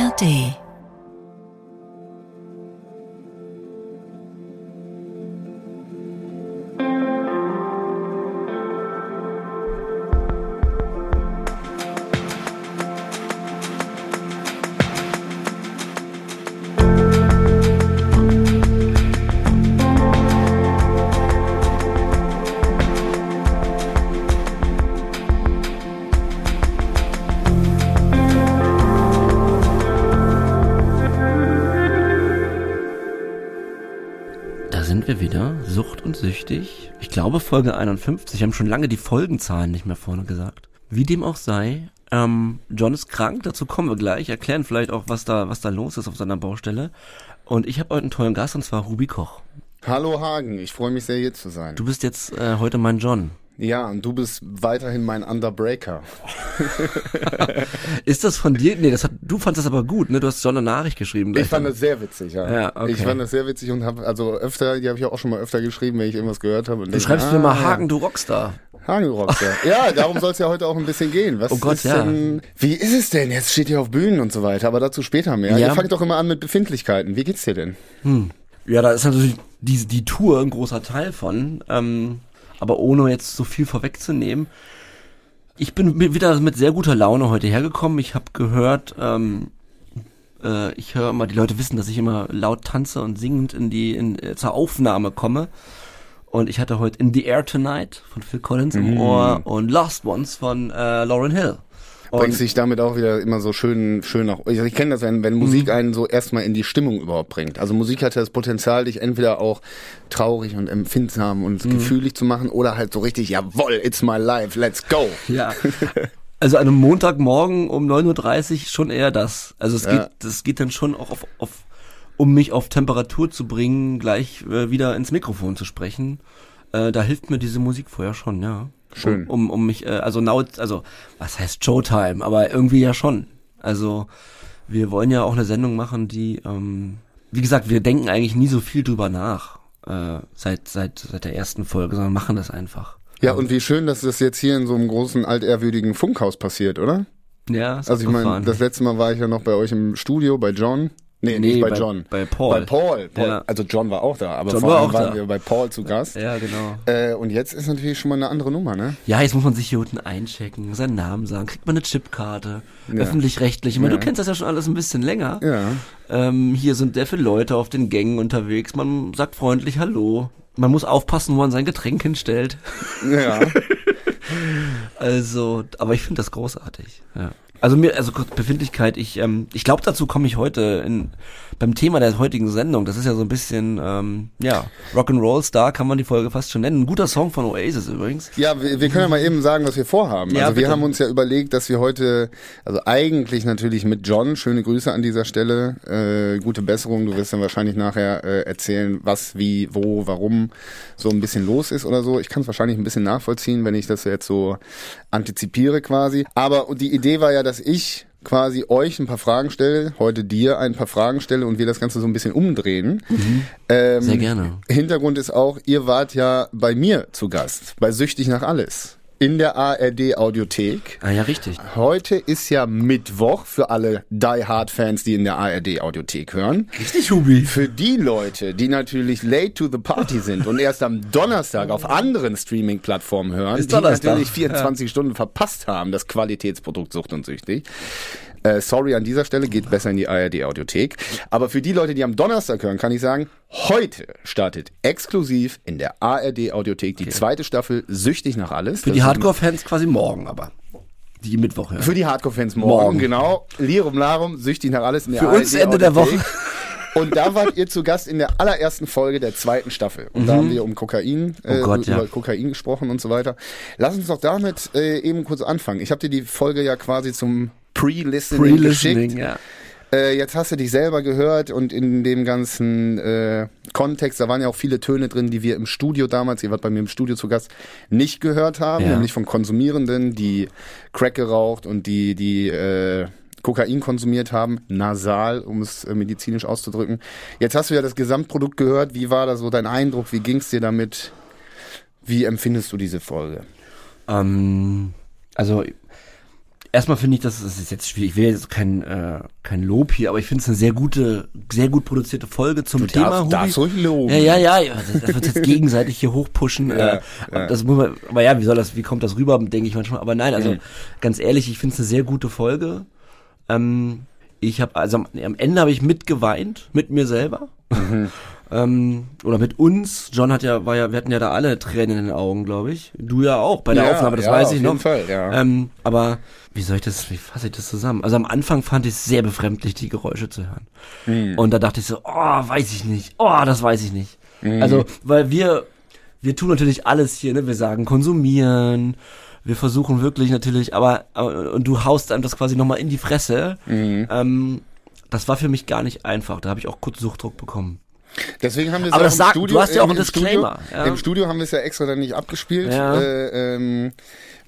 ARD Süchtig. Ich glaube Folge 51, wir haben schon lange die Folgenzahlen nicht mehr vorne gesagt. Wie dem auch sei, ähm, John ist krank, dazu kommen wir gleich, erklären vielleicht auch, was da, was da los ist auf seiner Baustelle. Und ich habe heute einen tollen Gast, und zwar Ruby Koch. Hallo Hagen, ich freue mich sehr hier zu sein. Du bist jetzt äh, heute mein John. Ja, und du bist weiterhin mein Underbreaker. Ist das von dir? Nee, das hat, du fandest das aber gut, ne? Du hast John eine Nachricht geschrieben. Ich fand dann. das sehr witzig, ja. Ja, okay. Ich fand das sehr witzig und habe also öfter, die habe ich auch schon mal öfter geschrieben, wenn ich irgendwas gehört habe. Und Du schreibst ah, mir mal ja. Hagen, du Rockstar. Hagenrockstar. ja, darum soll es ja heute auch ein bisschen gehen. Was Oh Gott, ist ja. denn, wie ist es denn? Jetzt steht ihr auf Bühnen und so weiter, aber dazu später mehr. Ja. Ihr fangt doch immer an mit Befindlichkeiten. Wie geht's dir denn? Ja, da ist natürlich die, die Tour ein großer Teil von. Ähm, aber ohne jetzt so viel vorwegzunehmen. Ich bin mi- wieder mit sehr guter Laune heute hergekommen. Ich habe gehört, ähm, äh, ich höre immer, die Leute wissen, dass ich immer laut tanze und singend in die in, äh, zur Aufnahme komme. Und ich hatte heute In the Air Tonight von Phil Collins im Ohr und Lost Ones von äh, Lauren Hill. Bringt sich damit auch wieder immer so schön, schön nach. Ich, ich kenne das, wenn, wenn Musik Mhm. einen so erstmal in die Stimmung überhaupt bringt. Also Musik hat ja das Potenzial, dich entweder auch traurig und empfindsam und Mhm. gefühlig zu machen oder halt so richtig, jawoll, it's my life, let's go. Ja. Also an einem Montagmorgen um 9.30 Uhr schon eher das. Also es Ja. geht, das geht dann schon auch auf, auf um mich auf Temperatur zu bringen, gleich äh, wieder ins Mikrofon zu sprechen. Äh, da hilft mir diese Musik vorher schon, ja. Schön. Um, um, um mich, äh, also now, also was heißt Showtime, aber irgendwie ja schon. Also wir wollen ja auch eine Sendung machen, die, ähm, wie gesagt, wir denken eigentlich nie so viel drüber nach äh, seit seit seit der ersten Folge, sondern machen das einfach. Ja, und wie schön, dass das jetzt hier in so einem großen, altehrwürdigen Funkhaus passiert, oder? Ja, ist Also ich meine, das letzte Mal war ich ja noch bei euch im Studio, bei John. Nee, Nee, nicht bei, bei- John. bei Paul. Bei Paul. Paul. Ja. Also John war auch da, aber John vor war allem auch waren da. wir bei Paul zu Gast. ja, genau. Äh, und jetzt ist natürlich schon mal eine andere Nummer, ne? Ja, jetzt muss man sich hier unten einchecken, seinen Namen sagen, kriegt man eine Chipkarte, Ja. öffentlich-rechtlich. Ich meine, Ja. du kennst das ja schon alles ein bisschen länger. Ja. Ähm, hier sind sehr viele Leute auf den Gängen unterwegs. Man sagt freundlich Hallo. Man muss aufpassen, wo man sein Getränk hinstellt. Ja. Also, aber ich finde das großartig. Ja. Also mir, also kurz Befindlichkeit, ich, ähm, ich glaube, dazu komme ich heute in, beim Thema der heutigen Sendung. Das ist ja so ein bisschen, ähm, ja, Rock'n'Roll Star kann man die Folge fast schon nennen. Ein guter Song von Oasis übrigens. Ja, wir, wir können ja mal eben sagen, was wir vorhaben. Ja, also wir bitte. haben uns ja überlegt, dass wir heute, also eigentlich natürlich mit John, schöne Grüße an dieser Stelle, äh, gute Besserung. Du wirst dann wahrscheinlich nachher äh, erzählen, was, wie, wo, warum so ein bisschen los ist oder so. Ich kann es wahrscheinlich ein bisschen nachvollziehen, wenn ich das jetzt so antizipiere quasi. Aber die Idee war ja, dass ich quasi euch ein paar Fragen stelle, heute dir ein paar Fragen stelle und wir das Ganze so ein bisschen umdrehen. Ähm, Sehr gerne. Hintergrund ist auch, ihr wart ja bei mir zu Gast, bei Süchtig nach alles. In der ARD Audiothek. Ah ja, richtig. Heute ist ja Mittwoch für alle Die Hard Fans, die in der ARD Audiothek hören. Richtig, Hubi. Für die Leute, die natürlich late to the party sind und erst am Donnerstag auf anderen Streaming-Plattformen hören, Ist die Donnerstag. natürlich 24 Stunden verpasst haben, das Qualitätsprodukt Sucht und Süchtig. Äh, sorry an dieser Stelle, geht besser in die ARD Audiothek. Aber für die Leute, die am Donnerstag hören, kann ich sagen, heute startet exklusiv in der ARD Audiothek die zweite Staffel Süchtig nach alles. Für Das die Hardcore-Fans quasi morgen aber. Die Mittwoch hören. für die Hardcore-Fans morgen, Morgen. genau. Lirum Larum, süchtig nach alles in der Für uns Ende der Audiothek. Und da wart ihr zu Gast in der allerersten Folge der zweiten Staffel. Und da haben wir um Kokain, äh, Mhm. Oh Gott, über ja. Kokain gesprochen und so weiter. Lass uns doch damit äh, eben kurz anfangen. Ich habe dir die Folge ja quasi zum Pre-Listening geschickt. ja. Äh, jetzt hast du dich selber gehört und in dem ganzen äh, Kontext, da waren ja auch viele Töne drin, die wir im Studio damals, ihr wart bei mir im Studio zu Gast, nicht gehört haben, Ja. nämlich von Konsumierenden, die Crack geraucht und die, die äh, Kokain konsumiert haben, nasal, um es äh, medizinisch auszudrücken. Jetzt hast du ja das Gesamtprodukt gehört. Wie war da so dein Eindruck? Wie ging's dir damit? Wie empfindest du diese Folge? Ähm, also erstmal finde ich, das ist jetzt schwierig. Ich will jetzt kein, äh, kein Lob hier, aber ich finde es eine sehr gute, sehr gut produzierte Folge zum Du Thema. darfst, Hubi. darfst ruhig loben. Ja, ja, ja, ja. Das, das wird jetzt gegenseitig hier hochpushen. Ja, äh, ja. Das muss man, aber ja, wie soll das, wie kommt das rüber, denke ich manchmal. Aber nein, also Mhm. ganz ehrlich, ich finde es eine sehr gute Folge. Ähm, ich habe, also am, am Ende habe ich mitgeweint, mit mir selber. Mhm. Ähm, oder mit uns. John hat ja, war ja, wir hatten ja da alle Tränen in den Augen, glaube ich. Du ja auch bei der Ja, Aufnahme, das ja, weiß auf ich jeden noch. Fall, ja. Ähm, aber wie soll ich das, wie fasse ich das zusammen? Also am Anfang fand ich es sehr befremdlich, die Geräusche zu hören. Hm. Und da dachte ich so, oh, weiß ich nicht. Oh, das weiß ich nicht. Hm. Also, weil wir, wir tun natürlich alles hier, ne? Wir sagen konsumieren, wir versuchen wirklich natürlich, aber, aber und du haust einem das quasi nochmal in die Fresse. Mhm. Ähm, das war für mich gar nicht einfach. Da habe ich auch kurz Suchtdruck bekommen. Deswegen haben wir es Aber auch das im sagt- Studio. du hast ja auch im einen Disclaimer, Studio, ja. Im Studio haben wir es ja extra dann nicht abgespielt, Ja. äh, ähm,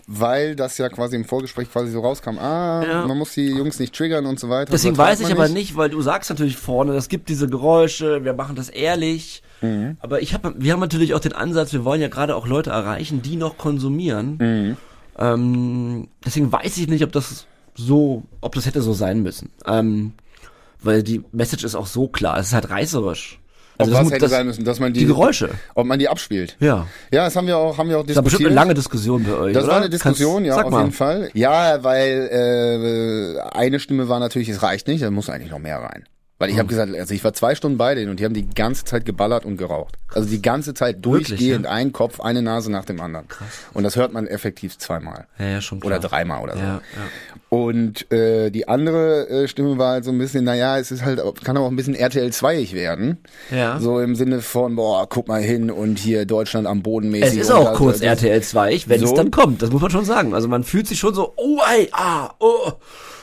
weil das ja quasi im Vorgespräch quasi so rauskam. Ah, Ja. man muss die Jungs nicht triggern und so weiter. Deswegen weiß ich aber nicht, weil du sagst natürlich vorne, es gibt diese Geräusche, wir machen das ehrlich. Mhm. Aber ich habe, wir haben natürlich auch den Ansatz, wir wollen ja gerade auch Leute erreichen, die noch konsumieren. Mhm. Ähm, deswegen weiß ich nicht, ob das so, ob das hätte so sein müssen. Ähm, weil die Message ist auch so klar, es ist halt reißerisch. Ob das was muss- hätte das- sein müssen, dass man die, die Geräusche. ob man die abspielt. Ja. Ja, das haben wir auch, haben wir auch Das war bestimmt diskutiert. eine lange Diskussion bei euch. Das oder? war eine Diskussion, Kannst- ja, auf mal. jeden Fall. Ja, weil äh, eine Stimme war natürlich, es reicht nicht, da muss eigentlich noch mehr rein. Weil ich habe gesagt, also ich war zwei Stunden bei denen und die haben die ganze Zeit geballert und geraucht. Also die ganze Zeit durchgehend, ja? ein Kopf, eine Nase nach dem anderen. Und das hört man effektiv zweimal. Ja, ja, schon klar. Oder dreimal oder so. Ja, ja. Und äh, die andere äh, Stimme war halt so ein bisschen, naja, es ist halt, kann auch ein bisschen RTL 2ig werden. Ja. So im Sinne von, boah, guck mal hin und hier Deutschland am Boden Es mäßig. ist und auch kurz das- RTL 2, wenn es So. dann kommt. Das muss man schon sagen. Also man fühlt sich schon so, oh, ey, ah, oh.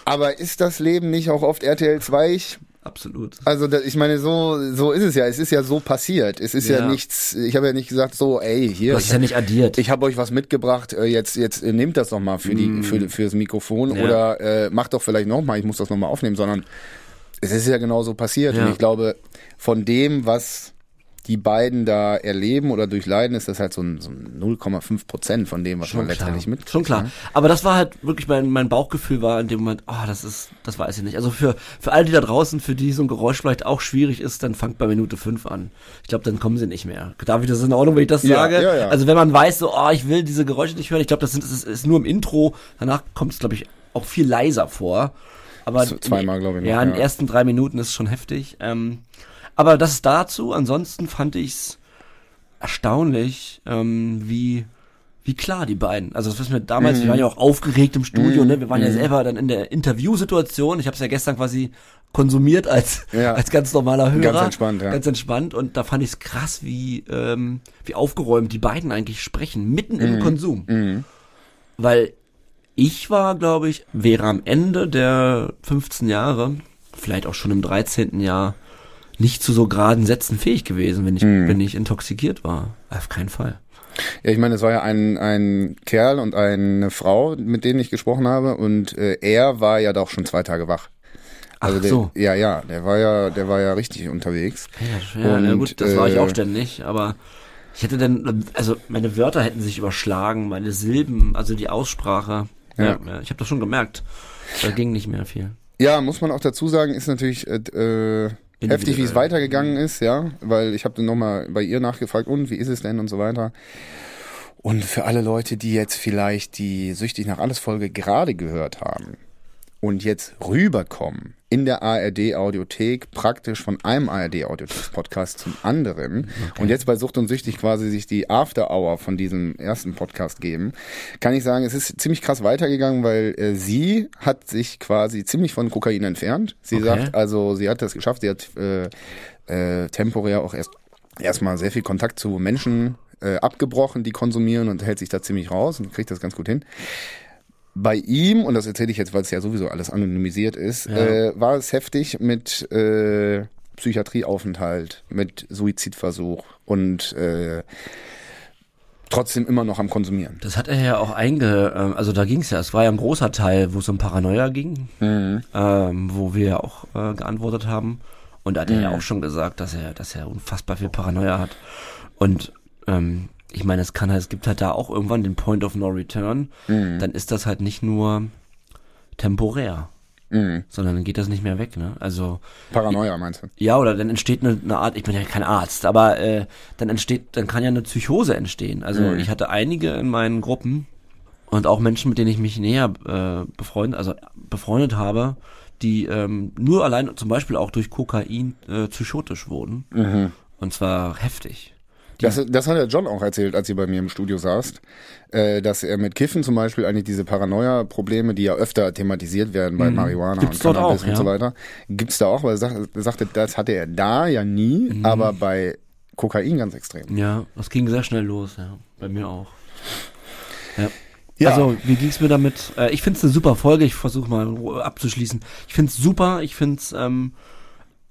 Aber ist das Leben nicht auch oft RTL 2ig? Absolut. Also da, ich meine, so so ist es ja. Es ist ja so passiert. Es ist ja, Ja. nichts. Ich habe ja nicht gesagt, so, ey, hier. Du hast es ja nicht addiert. ich habe euch was mitgebracht. Äh, jetzt jetzt äh, nehmt das noch mal für die für fürs Mikrofon Mm. Ja. oder äh, macht doch vielleicht noch mal. Ich muss das noch mal aufnehmen, sondern es ist ja genau so passiert. Ja. Und ich glaube, von dem, was die beiden da erleben oder durchleiden, ist das halt so ein, so ein 0,5 Prozent von dem, was man letztendlich mit. Schon klar. Aber das war halt wirklich mein, mein Bauchgefühl war in dem Moment, oh, das ist, das weiß ich nicht. Also für, für alle, die da draußen, für die so ein Geräusch vielleicht auch schwierig ist, dann fangt bei Minute 5 an. Ich glaube, dann kommen sie nicht mehr. David, das ist in Ordnung, wenn ich das Ja, sage. ja, ja. Also wenn man weiß, so, oh, ich will diese Geräusche nicht hören, ich glaube, das sind, das ist, ist nur im Intro, danach kommt es, glaube ich, auch viel leiser vor. Aber zweimal, glaube ich, noch, Ja, in den ersten drei Minuten ist schon heftig. Ähm, aber das ist dazu. Ansonsten fand ich's erstaunlich, ähm, wie wie klar die beiden. Also das wissen wir damals, Mhm. wir waren ja auch aufgeregt im Studio, ne? Wir waren ja selber dann in der Interviewsituation. Ich habe es ja gestern quasi konsumiert als Ja. als ganz normaler Hörer. Ganz entspannt, ja. Ganz entspannt und da fand ich es krass, wie ähm, wie aufgeräumt die beiden eigentlich sprechen mitten im Konsum. Mhm. Weil ich war, glaube ich, wäre am Ende der 15 Jahre, vielleicht auch schon im 13. Jahr, nicht zu so geraden Sätzen fähig gewesen, wenn ich, Mhm. wenn ich intoxikiert war. Auf keinen Fall. Ja, ich meine, es war ja ein, ein Kerl und eine Frau, mit denen ich gesprochen habe, und äh, er war ja doch schon zwei Tage wach. Also Ach der, so. ja, ja, der war ja, der war ja richtig unterwegs. Ja, ja, na Und, gut, das war ich äh, auch ständig, aber ich hätte dann, also meine Wörter hätten sich überschlagen, meine Silben, also die Aussprache. Ja. Ja. ja ich habe das schon gemerkt. Da ging nicht mehr viel. Ja, muss man auch dazu sagen, ist natürlich äh, äh, heftig, wie es weitergegangen ist, ja, weil ich habe dann nochmal bei ihr nachgefragt, und wie ist es denn und so weiter. Und für alle Leute, die jetzt vielleicht die Süchtig nach alles Folge gerade gehört haben und jetzt rüberkommen in der ARD Audiothek praktisch von einem ARD Audiothek Podcast zum anderen und jetzt bei Sucht und Süchtig quasi sich die After Hour von diesem ersten Podcast geben, kann ich sagen, es ist ziemlich krass weitergegangen, weil äh, sie hat sich quasi ziemlich von Kokain entfernt. Sie Okay. sagt also, sie hat das geschafft, sie hat äh, äh, temporär auch erst erstmal sehr viel Kontakt zu Menschen äh, abgebrochen, die konsumieren und hält sich da ziemlich raus und kriegt das ganz gut hin. Bei ihm, und das erzähle ich jetzt, weil es ja sowieso alles anonymisiert ist, Ja. äh, war es heftig mit äh, Psychiatrieaufenthalt, mit Suizidversuch und äh, trotzdem immer noch am Konsumieren. Das hat er ja auch einge, ähm, also da ging es ja, es war ja ein großer Teil, wo es um Paranoia ging, Mhm. ähm, wo wir ja auch äh, geantwortet haben. Und da hat er ja auch schon gesagt, dass er, dass er unfassbar viel Paranoia hat. Und ähm, ich meine, es kann halt, es gibt halt da auch irgendwann den Point of No Return. Mhm. Dann ist das halt nicht nur temporär. Mhm. Sondern dann geht das nicht mehr weg, ne? Also, Paranoia meinst du? ja, oder dann entsteht eine, eine Art, ich bin ja kein Arzt, aber äh, dann entsteht, dann kann ja eine Psychose entstehen. Also Mhm. ich hatte einige in meinen Gruppen und auch Menschen, mit denen ich mich näher äh, befreundet, also befreundet habe, die ähm, nur allein zum Beispiel auch durch Kokain äh, psychotisch wurden. Mhm. Und zwar heftig. Das, das hat ja John auch erzählt, als ihr bei mir im Studio saßt, äh, dass er mit Kiffen zum Beispiel eigentlich diese Paranoia-Probleme, die ja öfter thematisiert werden bei Marihuana Mhm. Gibt's und Cannabis auch, und so weiter, gibt's da auch, weil er sagt, sagte, das hatte er da ja nie, Mhm. aber bei Kokain ganz extrem. Ja, das ging sehr schnell los, ja. Bei mir auch. Ja. Ja. Also, wie ging's mir damit? Äh, ich find's eine super Folge, ich versuche mal abzuschließen. Ich find's super, ich find's ähm,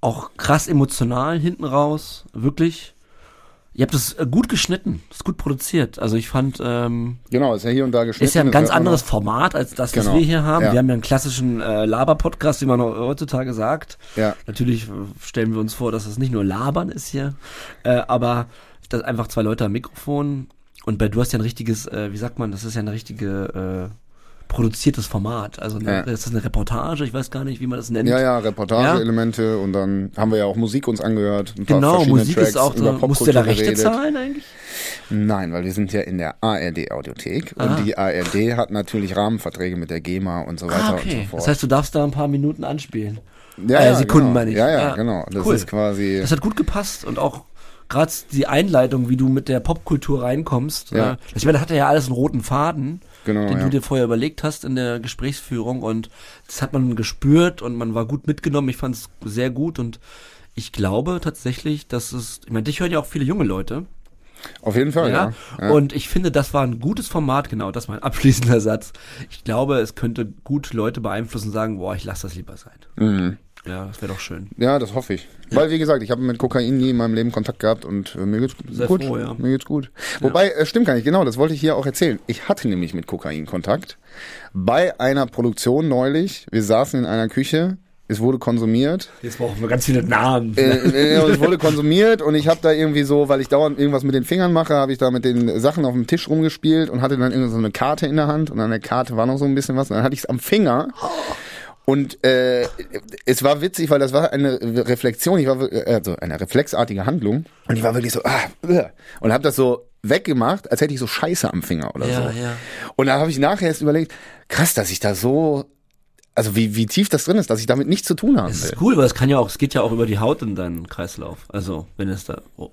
auch krass emotional hinten raus, wirklich. Ihr habt es äh, gut geschnitten, ist gut produziert. Also ich fand, ähm, Genau, ist ja hier und da geschnitten. ist ja ein ganz anderes Format als das, was Genau. wir hier haben. Ja. Wir haben ja einen klassischen äh, Laber-Podcast, wie man heutzutage sagt. Ja. Natürlich äh, stellen wir uns vor, dass es nicht nur Labern ist hier, äh, aber das einfach zwei Leute am Mikrofon und bei du hast ja ein richtiges, äh, wie sagt man, das ist ja ein richtige äh, produziertes Format. Also eine, Ja. ist das eine Reportage? Ich weiß gar nicht, wie man das nennt. Ja, ja, Reportageelemente und dann haben wir ja auch Musik uns angehört. Genau, Musik Tracks ist auch da. Musst du da Rechte geredet. zahlen eigentlich? Nein, weil wir sind ja in der ARD-Audiothek Ah. und die ARD hat natürlich Rahmenverträge mit der GEMA und so weiter Ah, und so okay. fort. Das heißt, du darfst da ein paar Minuten anspielen. ja, äh, ja, Sekunden genau. meine ich. Ja, ja, Ja, genau. Das cool. ist quasi. Das hat gut gepasst und auch gerade die Einleitung, wie du mit der Popkultur reinkommst. Ja. Äh, ich meine, da hatte ja alles einen roten Faden, Genau, den ja. du dir vorher überlegt hast in der Gesprächsführung und das hat man gespürt und man war gut mitgenommen. Ich fand es sehr gut und ich glaube tatsächlich, dass es, ich meine, dich hören ja auch viele junge Leute. Auf jeden Fall, Ja. ja. ja. Und ich finde, das war ein gutes Format, genau, das ist mein abschließender Satz. Ich glaube, es könnte gut Leute beeinflussen und sagen, boah, ich lasse das lieber sein. Mhm. Ja, das wäre doch schön. Ja, das hoffe ich. Weil, wie gesagt, ich habe mit Kokain nie in meinem Leben Kontakt gehabt und äh, mir geht's Sehr gut. froh, ja. Mir geht's gut. Wobei, äh, stimmt gar nicht, genau, das wollte ich hier auch erzählen. Ich hatte nämlich mit Kokain Kontakt. Bei einer Produktion neulich. Wir saßen in einer Küche. Es wurde konsumiert. Jetzt brauchen wir ganz viele Namen. Äh, äh, es wurde konsumiert und ich habe da irgendwie so, weil ich dauernd irgendwas mit den Fingern mache, habe ich da mit den Sachen auf dem Tisch rumgespielt und hatte dann irgendwie so eine Karte in der Hand und an der Karte war noch so ein bisschen was und dann hatte ich es am Finger und äh, es war witzig, weil das war eine Reflexion, ich war äh, also eine reflexartige Handlung und ich war wirklich so ah, äh, und habe das so weggemacht, als hätte ich so Scheiße am Finger oder Ja, so. ja. Und da habe ich nachher erst überlegt, krass, dass ich da so also wie, wie tief das drin ist, dass ich damit nichts zu tun Es will. ist cool, weil es kann ja auch, es geht ja auch über die Haut in deinen Kreislauf. Also, wenn es da, oh,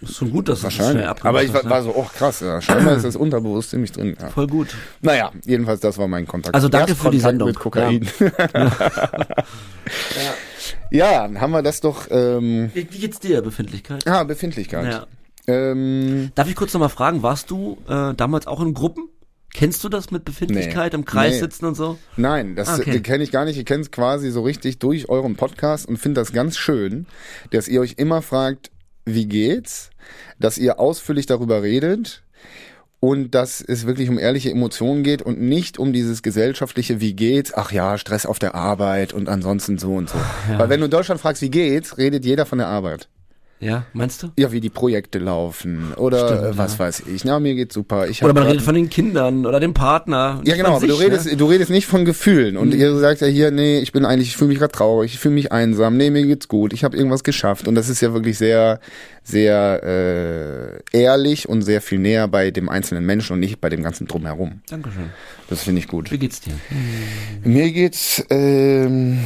ist schon gut, dass es schnell abgemacht Aber ich war, ne? war so, oh krass, ja, scheinbar ist das unterbewusst ziemlich drin. Ja. Voll gut. Naja, jedenfalls, das war mein Kontakt. Also danke für die Sendung. Mit Kokain. Ja. dann haben wir das doch. Ähm, Wie, wie geht's dir, Befindlichkeit? ah, Befindlichkeit. Ja. Ähm, Darf ich kurz nochmal fragen, warst du äh, damals auch in Gruppen? Kennst du das mit Befindlichkeit Nee. im Kreis Nee. sitzen und so? nein, das Ah, okay. kenne ich gar nicht. Ich kenne es quasi so richtig durch euren Podcast und finde das ganz schön, dass ihr euch immer fragt, wie geht's, dass ihr ausführlich darüber redet und dass es wirklich um ehrliche Emotionen geht und nicht um dieses gesellschaftliche, wie geht's, ach ja, Stress auf der Arbeit und ansonsten so und so. Weil wenn du in Deutschland fragst, wie geht's, redet jeder von der Arbeit. Ja, meinst du? Ja, wie die Projekte laufen oder Stimmt, äh, was ja. weiß ich. Na, mir geht's super. Ich Oder man redet von den Kindern oder dem Partner. ja, genau, aber du sich, redest, Ne? du redest nicht von Gefühlen. Und ihr sagt ja hier, nee, ich bin eigentlich, ich fühle mich gerade traurig, ich fühle mich einsam, nee, mir geht's gut, ich habe irgendwas geschafft. Und das ist ja wirklich sehr, sehr äh, ehrlich und sehr viel näher bei dem einzelnen Menschen und nicht bei dem ganzen Drumherum. Dankeschön. Das finde ich gut. Wie geht's dir? Mir geht's, ähm,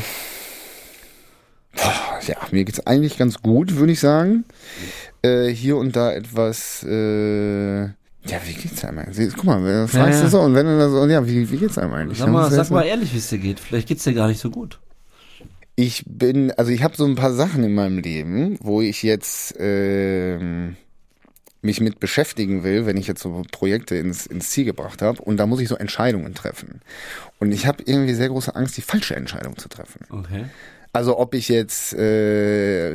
ja, mir geht's eigentlich ganz gut, würde ich sagen. Äh, hier und da etwas, äh, ja, wie geht's einem eigentlich? Guck mal, fragst ja. du so und wenn du so, ja, wie, wie geht's einem eigentlich? Sag mal, sag mal ehrlich, wie es dir geht. Vielleicht geht's dir gar nicht so gut. Ich bin, also ich habe so ein paar Sachen in meinem Leben, wo ich jetzt ähm, mich mit beschäftigen will, wenn ich jetzt so Projekte ins, ins Ziel gebracht habe. Und da muss ich so Entscheidungen treffen. Und ich habe irgendwie sehr große Angst, die falsche Entscheidung zu treffen. Okay. Also ob ich jetzt, äh,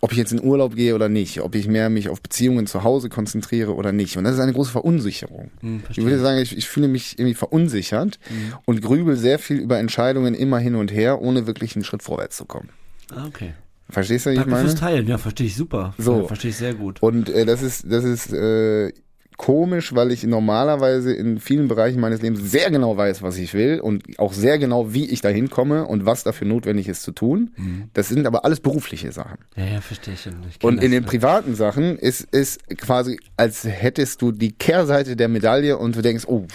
ob ich jetzt in Urlaub gehe oder nicht, ob ich mehr mich auf Beziehungen zu Hause konzentriere oder nicht. Und das ist eine große Verunsicherung. Hm, Ich würde sagen, ich, ich fühle mich irgendwie verunsichert und grübel sehr viel über Entscheidungen immer hin und her, ohne wirklich einen Schritt vorwärts zu kommen. Ah, okay. Verstehst du, was ich meine? fürs Teilen. Ja, verstehe ich super. So. Ja, verstehe ich sehr gut. Und äh, das ist, das ist äh, komisch, weil ich normalerweise in vielen Bereichen meines Lebens sehr genau weiß, was ich will und auch sehr genau, wie ich da hinkomme und was dafür notwendig ist zu tun. Mhm. Das sind aber alles berufliche Sachen. Ja, ja, verstehe ich. ich Und in den ja. privaten Sachen ist es quasi, als hättest du die Kehrseite der Medaille und du denkst, oh,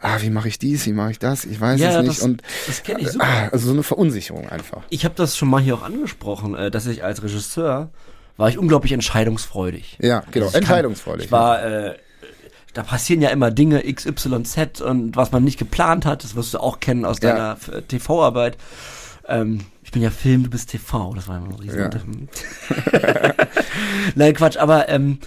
ah, wie mache ich dies, wie mache ich das, ich weiß Ja, es nicht. das- und das kenn ich super. Ah, also so eine Verunsicherung einfach. Ich habe das schon mal hier auch angesprochen, äh, dass ich als Regisseur war ich unglaublich entscheidungsfreudig. Ja, genau, Also ich kann- entscheidungsfreudig. Ich war, äh, da passieren ja immer Dinge XYZ und was man nicht geplant hat, das wirst du auch kennen aus Ja. deiner f- TV-Arbeit. Ähm, ich bin ja Film, du bist TV, das war immer ein riesen Nein, Quatsch, aber ähm,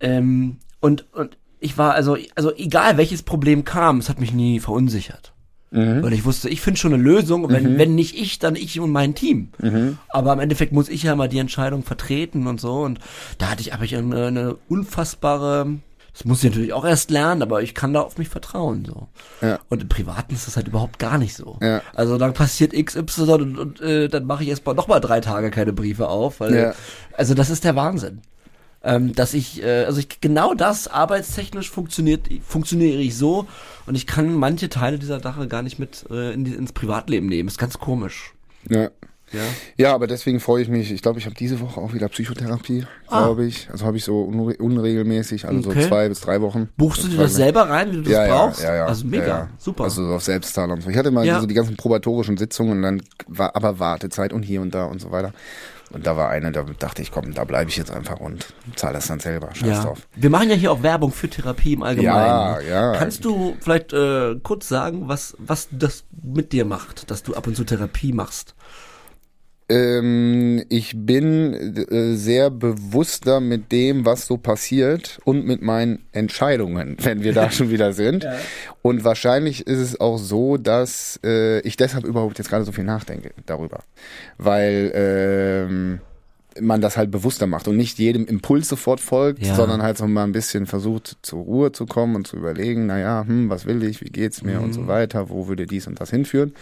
ähm, und, und ich war also, also egal welches Problem kam, es hat mich nie verunsichert. Mhm. Weil ich wusste, ich finde schon eine Lösung, und wenn, wenn nicht ich, dann ich und mein Team. Mhm. Aber im Endeffekt muss ich ja mal die Entscheidung vertreten und so. Und da hatte ich, habe ich eine, eine unfassbare, das muss ich natürlich auch erst lernen, aber ich kann da auf mich vertrauen. so. Ja. Und im Privaten ist das halt überhaupt gar nicht so. Ja. Also dann passiert XY und, und äh, dann mache ich erst mal noch mal drei Tage keine Briefe auf. Weil, Ja. Also das ist der Wahnsinn. Ähm, dass ich, äh, also ich, genau das arbeitstechnisch funktioniert, funktioniere ich so und ich kann manche Teile dieser Sache gar nicht mit äh, in die, ins Privatleben nehmen. Ist ganz komisch. Ja. Ja. Ja, aber deswegen freue ich mich. Ich glaube, ich habe diese Woche auch wieder Psychotherapie, Ah. glaube ich. Also habe ich so unre unregelmäßig, also Okay. so zwei bis drei Wochen. Buchst du dir das selber rein, wie du ja, das brauchst? Ja, ja, ja. Also mega, ja, ja. super. Also so auf Selbstzahl und so. Ich hatte mal Ja. so die ganzen probatorischen Sitzungen und dann war aber Wartezeit und hier und da und so weiter. Und da war eine, da dachte ich, komm, da bleibe ich jetzt einfach und zahle das dann selber. Scheiß ja. drauf. Wir machen ja hier auch Werbung für Therapie im Allgemeinen. Ja, ja. Kannst du vielleicht äh, kurz sagen, was, was das mit dir macht, dass du ab und zu Therapie machst? Ähm, ich bin äh, sehr bewusster mit dem, was so passiert und mit meinen Entscheidungen, wenn wir da schon wieder sind. Und wahrscheinlich ist es auch so, dass äh, ich deshalb überhaupt jetzt gerade so viel nachdenke darüber. Weil ähm, man das halt bewusster macht und nicht jedem Impuls sofort folgt, Ja. sondern halt so mal ein bisschen versucht zur Ruhe zu kommen und zu überlegen, naja, hm, was will ich, wie geht's mir und so weiter, wo würde dies und das hinführen.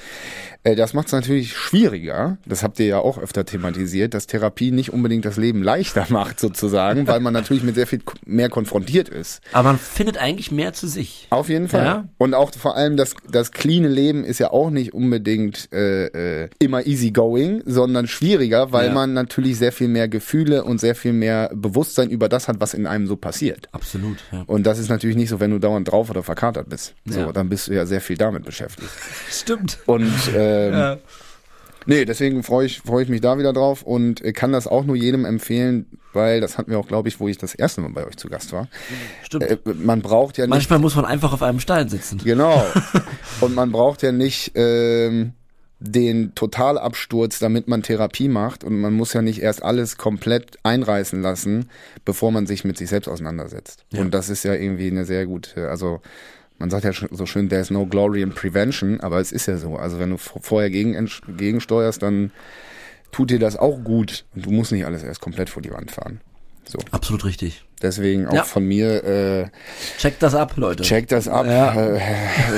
Äh, das macht es natürlich schwieriger, das habt ihr ja auch öfter thematisiert, dass Therapie nicht unbedingt das Leben leichter macht sozusagen, weil man natürlich mit sehr viel mehr konfrontiert ist. Aber man findet eigentlich mehr zu sich. Auf jeden Fall. Ja. Und auch vor allem das, das cleane Leben ist ja auch nicht unbedingt äh, äh, immer easy going, sondern schwieriger, weil Ja. man natürlich sehr viel mehr Gefühle und sehr viel mehr Bewusstsein über das hat, was in einem so passiert. Absolut, ja. Und das ist natürlich nicht so, wenn du dauernd drauf oder verkatert bist. So, Ja. dann bist du ja sehr viel damit beschäftigt. Stimmt. Und ähm, Ja. nee, deswegen freue ich, freue ich mich da wieder drauf und kann das auch nur jedem empfehlen, weil das hatten wir auch, glaube ich, wo ich das erste Mal bei euch zu Gast war. Stimmt. Äh, man braucht ja nicht Manchmal muss man einfach auf einem Stein sitzen. Genau. Und man braucht ja nicht ähm, den Totalabsturz, damit man Therapie macht. Und man muss ja nicht erst alles komplett einreißen lassen, bevor man sich mit sich selbst auseinandersetzt. Ja. Und das ist ja irgendwie eine sehr gute, also man sagt ja so schön, there's no glory in prevention, aber es ist ja so. Also wenn du vorher gegen, gegensteuerst, dann tut dir das auch gut. Und du musst nicht alles erst komplett vor die Wand fahren. So. Absolut richtig. Deswegen auch Ja. von mir, äh, Checkt das ab, Leute. Check das ab. Ja. Äh,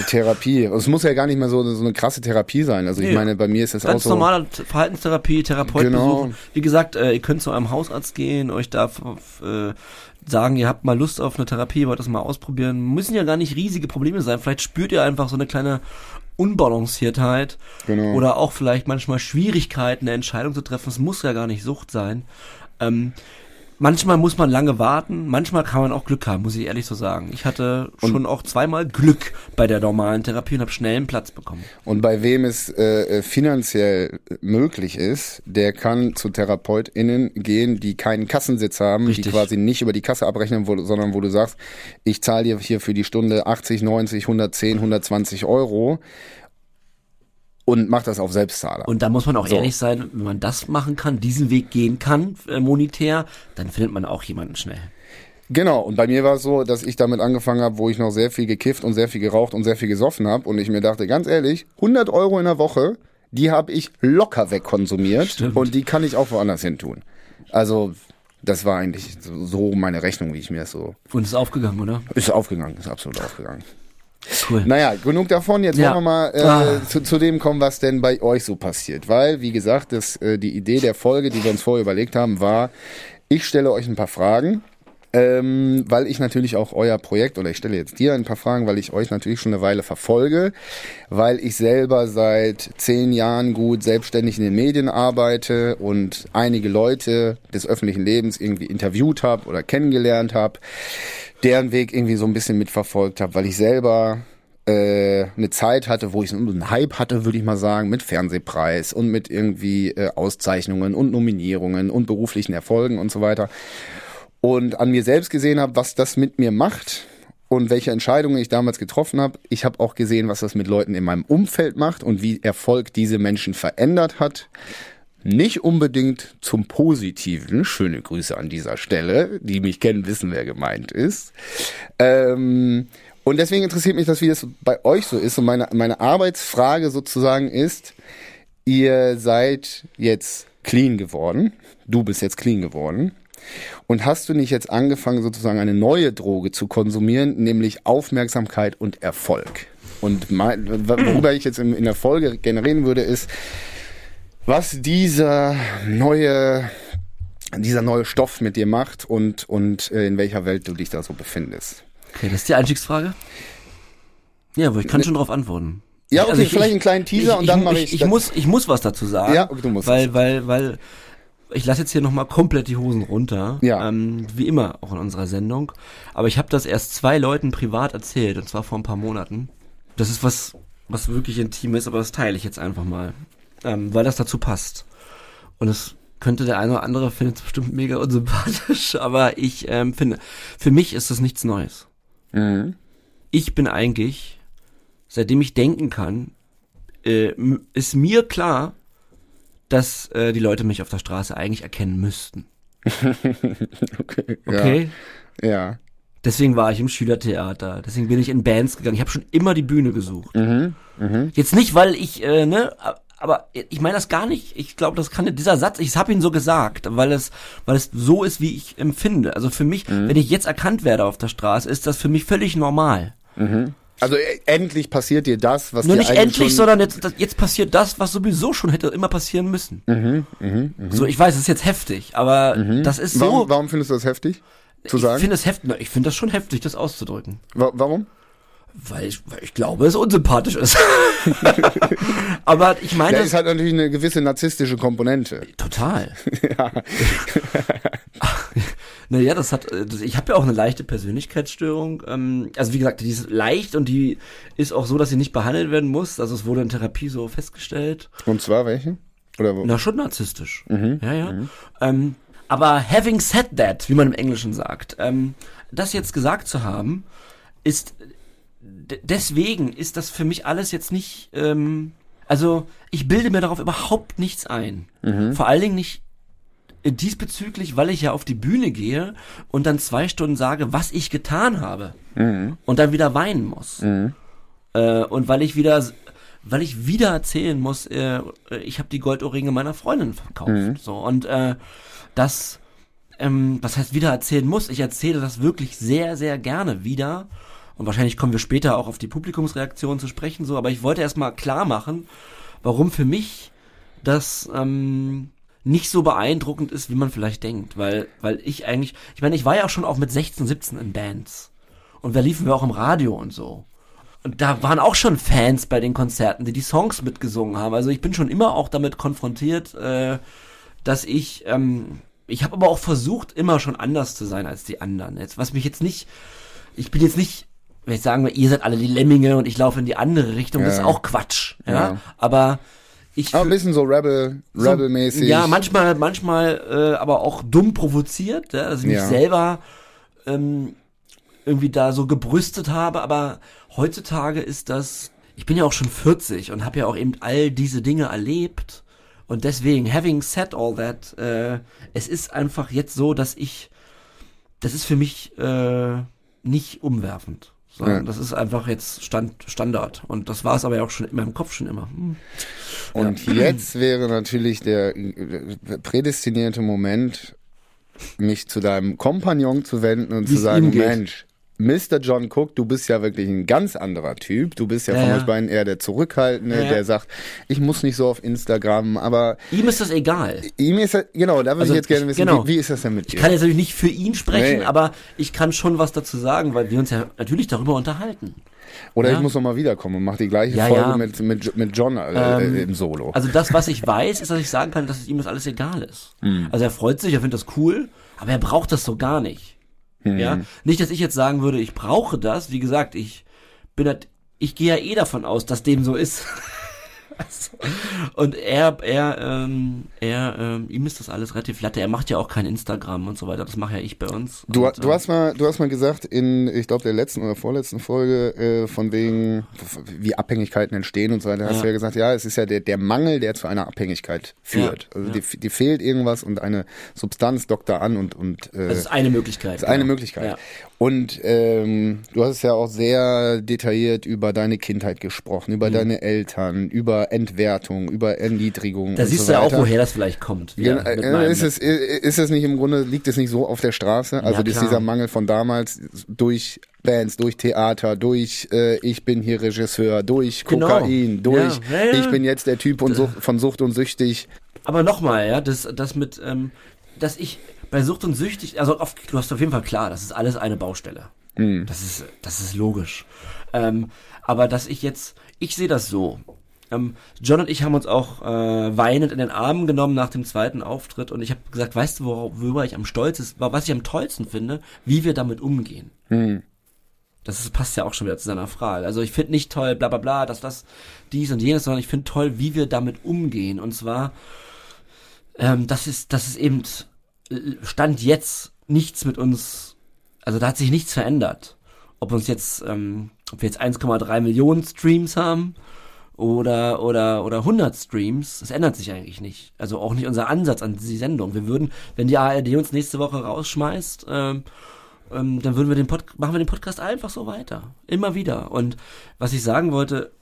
Therapie. Es muss ja gar nicht mehr so, so eine krasse Therapie sein. Also ich Nee. meine, bei mir ist das auch Ganz so. normale T- Verhaltenstherapie, Therapeut Genau. besuchen. Wie gesagt, äh, ihr könnt zu eurem Hausarzt gehen, euch da äh, sagen, ihr habt mal Lust auf eine Therapie, wollt das mal ausprobieren. Müssen ja gar nicht riesige Probleme sein. Vielleicht spürt ihr einfach so eine kleine Unbalanciertheit Genau. oder auch vielleicht manchmal Schwierigkeiten, eine Entscheidung zu treffen. Es muss ja gar nicht Sucht sein. Ähm, manchmal muss man lange warten, manchmal kann man auch Glück haben, muss ich ehrlich so sagen. Ich hatte schon auch zweimal Glück bei der normalen Therapie und habe schnell einen Platz bekommen. Und bei wem es äh, äh, finanziell möglich ist, der kann zu TherapeutInnen gehen, die keinen Kassensitz haben, die Richtig. quasi nicht über die Kasse abrechnen, wo, sondern wo du sagst, ich zahle dir hier für die Stunde 80, 90, 110, 120 Euro und mach das auf Selbstzahler. Und da muss man auch So. ehrlich sein, wenn man das machen kann, diesen Weg gehen kann, äh, monetär, dann findet man auch jemanden schnell. Genau, und bei mir war es so, dass ich damit angefangen habe, wo ich noch sehr viel gekifft und sehr viel geraucht und sehr viel gesoffen habe und ich mir dachte, ganz ehrlich, 100 Euro in der Woche, die habe ich locker wegkonsumiert Stimmt. und die kann ich auch woanders hin tun. Also das war eigentlich so- so meine Rechnung, wie ich mir das so... Und ist aufgegangen, oder? Ist aufgegangen, ist absolut aufgegangen. Cool. Naja, genug davon. Jetzt Ja. wollen wir mal äh, Ah. zu, zu dem kommen, was denn bei euch so passiert. Weil, wie gesagt, das, äh, die Idee der Folge, die wir uns vorher überlegt haben, war, ich stelle euch ein paar Fragen ähm, weil ich natürlich auch euer Projekt, oder ich stelle jetzt dir ein paar Fragen, weil ich euch natürlich schon eine Weile verfolge, weil ich selber seit zehn Jahren gut selbstständig in den Medien arbeite und einige Leute des öffentlichen Lebens irgendwie interviewt habe oder kennengelernt habe, deren Weg irgendwie so ein bisschen mitverfolgt habe, weil ich selber äh, eine Zeit hatte, wo ich einen Hype hatte, würde ich mal sagen, mit Fernsehpreis und mit irgendwie äh, Auszeichnungen und Nominierungen und beruflichen Erfolgen und so weiter und an mir selbst gesehen habe, was das mit mir macht und welche Entscheidungen ich damals getroffen habe. Ich habe auch gesehen, was das mit Leuten in meinem Umfeld macht und wie Erfolg diese Menschen verändert hat. Nicht unbedingt zum Positiven. Schöne Grüße an dieser Stelle. Die mich kennen, wissen, wer gemeint ist. Ähm, und deswegen interessiert mich das, wie das bei euch so ist. Und meine, meine Arbeitsfrage sozusagen ist, ihr seid jetzt clean geworden. Du bist jetzt clean geworden. Und hast du nicht jetzt angefangen, sozusagen eine neue Droge zu konsumieren, nämlich Aufmerksamkeit und Erfolg? Und mein, worüber ich jetzt in der Folge generieren würde, ist, was dieser neue, dieser neue Stoff mit dir macht und, und äh, in welcher Welt du dich da so befindest. Okay, das ist die Einstiegsfrage? Ja, aber ich kann ne, schon darauf antworten. Ja, okay, also ich, vielleicht einen kleinen Teaser ich, und dann mache ich. Ich, ich muss, ich muss was dazu sagen. Ja, du musst. Weil, weil, weil ich lasse jetzt hier nochmal komplett die Hosen runter. Ja. Ähm, wie immer auch in unserer Sendung. Aber ich habe das erst zwei Leuten privat erzählt, und zwar vor ein paar Monaten. Das ist was, was wirklich intim ist, aber das teile ich jetzt einfach mal. Ähm, weil das dazu passt. Und es könnte der eine oder andere findet es bestimmt mega unsympathisch, aber ich ähm, finde, für mich ist das nichts Neues. Mhm. Ich bin eigentlich, seitdem ich denken kann, äh, ist mir klar, dass äh, die Leute mich auf der Straße eigentlich erkennen müssten. okay. Okay. Ja. ja. Deswegen war ich im Schülertheater. Deswegen bin ich in Bands gegangen. Ich habe schon immer die Bühne gesucht. Mhm. Mhm. Jetzt nicht, weil ich, äh, ne, aber ich meine das gar nicht. Ich glaube, das kann dieser Satz. Ich habe ihn so gesagt, weil es, weil es so ist, wie ich empfinde. Also für mich, mhm. wenn ich jetzt erkannt werde auf der Straße, ist das für mich völlig normal. Mhm. Also äh, endlich passiert dir das, was Nur dir nicht endlich, sondern jetzt, jetzt passiert das, was sowieso schon hätte immer passieren müssen. Mhm, mh, mh. So, ich weiß, es ist jetzt heftig, aber mhm. das ist warum, so. Warum findest du das heftig? Zu sagen? Ich finde es heftig, ich finde das schon heftig, das auszudrücken. Wa warum? Weil ich, weil ich glaube, es unsympathisch ist. aber ich meine. Ja, es hat natürlich eine gewisse narzisstische Komponente. Total. ja. Naja, das hat, äh, ich habe ja auch eine leichte Persönlichkeitsstörung. Ähm, also wie gesagt, die ist leicht und die ist auch so, dass sie nicht behandelt werden muss. Also es wurde in Therapie so festgestellt. Und zwar welche? Oder wo? Na, schon narzisstisch. Mhm. Ja, ja. Mhm. Ähm, aber having said that, wie man im Englischen sagt, ähm, das jetzt gesagt zu haben, ist deswegen ist das für mich alles jetzt nicht. Ähm, also ich bilde mir darauf überhaupt nichts ein. Mhm. Vor allen Dingen nicht diesbezüglich, weil ich ja auf die Bühne gehe und dann zwei Stunden sage, was ich getan habe mhm. und dann wieder weinen muss. Mhm. Äh, und weil ich wieder, weil ich wieder erzählen muss, äh, ich habe die Goldohrringe meiner Freundin verkauft. Mhm. So und äh, das, ähm, was heißt wieder erzählen muss? Ich erzähle das wirklich sehr, sehr gerne wieder. Und wahrscheinlich kommen wir später auch auf die Publikumsreaktion zu sprechen, so, aber ich wollte erstmal klar machen, warum für mich das ähm, nicht so beeindruckend ist, wie man vielleicht denkt, weil, weil ich eigentlich, ich meine, ich war ja auch schon auch mit 16, 17 in Bands. Und da liefen wir auch im Radio und so. Und da waren auch schon Fans bei den Konzerten, die die Songs mitgesungen haben. Also ich bin schon immer auch damit konfrontiert, äh, dass ich, ähm, ich habe aber auch versucht, immer schon anders zu sein als die anderen. Jetzt, was mich jetzt nicht, ich bin jetzt nicht, wenn ich sagen, ihr seid alle die Lemminge und ich laufe in die andere Richtung, ja. das ist auch Quatsch. Ja, ja. aber ich aber ein bisschen so Rebel, Rebel-mäßig. ja, manchmal, manchmal, äh, aber auch dumm provoziert, ja, dass ich mich ja. selber ähm, irgendwie da so gebrüstet habe. Aber heutzutage ist das, ich bin ja auch schon 40 und habe ja auch eben all diese Dinge erlebt. Und deswegen, having said all that, äh, es ist einfach jetzt so, dass ich, das ist für mich äh, nicht umwerfend. Sondern ja. das ist einfach jetzt Stand, Standard. Und das war es aber ja auch schon in meinem Kopf schon immer. Hm. Und ja. jetzt wäre natürlich der äh, prädestinierte Moment, mich zu deinem Kompagnon zu wenden und Wie's zu sagen, Mensch, Mr. John Cook, du bist ja wirklich ein ganz anderer Typ. Du bist ja, Ja, von ja. euch beiden eher der Zurückhaltende, Ja, der sagt, ich muss nicht so auf Instagram, aber Ihm ist das egal. ihm ist, er- genau, da würde Also ich jetzt gerne ich- wissen, genau. wie, wie ist das denn mit Ich dir? kann jetzt natürlich nicht für ihn sprechen, Nee. aber ich kann schon was dazu sagen, weil wir uns ja natürlich darüber unterhalten. Oder ich muss noch mal wiederkommen und mach die gleiche Folge. Mit, mit, mit John äh, Ähm, im Solo. Also das, was ich weiß, ist, dass ich sagen kann, dass ihm das alles egal ist. Hm. Also er freut sich, er findet das cool, aber er braucht das so gar nicht. Hm. Ja, nicht, dass ich jetzt sagen würde, ich brauche das. Wie gesagt, ich bin halt, ich gehe ja eh davon aus, dass dem so ist. Und er, er, ähm, er, ähm, ihm ist das alles relativ latte. Er macht ja auch kein Instagram und so weiter. Das mache ja ich bei uns. Du, und, du, hast mal, du hast mal gesagt in, ich glaube, der letzten oder vorletzten Folge, äh, von wegen, wie Abhängigkeiten entstehen und so weiter, hast Ja. du ja gesagt, ja, es ist ja der, der Mangel, der zu einer Abhängigkeit führt. Ja, also ja. Die, die fehlt irgendwas und eine Substanz dockt da an und, und äh, das ist eine Möglichkeit. Das ist eine genau. Möglichkeit. Und ähm, du hast ja auch sehr detailliert über deine Kindheit gesprochen, Mhm. über deine Eltern, über Entwertung, über Erniedrigung. Da siehst so du ja auch, woher das vielleicht kommt. Ja, mit äh, ist, es, ist es nicht im Grunde, liegt es nicht so auf der Straße? Also Ja, klar. dieser Mangel von damals durch Bands, durch Theater, durch äh, ich bin hier Regisseur, durch Genau. Kokain, durch Ja, ich bin jetzt der Typ und Sucht, von Sucht und Süchtig. Aber nochmal, ja, das, das mit, ähm, dass ich bei Sucht und Süchtig, also auf, du hast auf jeden Fall klar, das ist alles eine Baustelle. Hm. Das ist, das ist logisch. Ähm, aber dass ich jetzt, ich sehe das so. Ähm, John und ich haben uns auch äh, weinend in den Armen genommen nach dem zweiten Auftritt und ich habe gesagt, weißt du, worüber ich am stolzesten, was ich am tollsten finde, wie wir damit umgehen. Hm. Das ist, passt ja auch schon wieder zu seiner Frage. Also ich finde nicht toll, bla bla bla, dass das, dies und jenes, sondern ich finde toll, wie wir damit umgehen. Und zwar, ähm, das ist, das ist eben Stand jetzt nichts mit uns, also da hat sich nichts verändert. Ob uns jetzt, ähm, ob wir jetzt 1,3 Millionen Streams haben oder oder oder 100 Streams, das ändert sich eigentlich nicht. Also auch nicht unser Ansatz an die Sendung. Wir würden, wenn die ARD uns nächste Woche rausschmeißt, ähm, ähm, dann würden wir den Pod machen wir den Podcast einfach so weiter, immer wieder. Und was ich sagen wollte,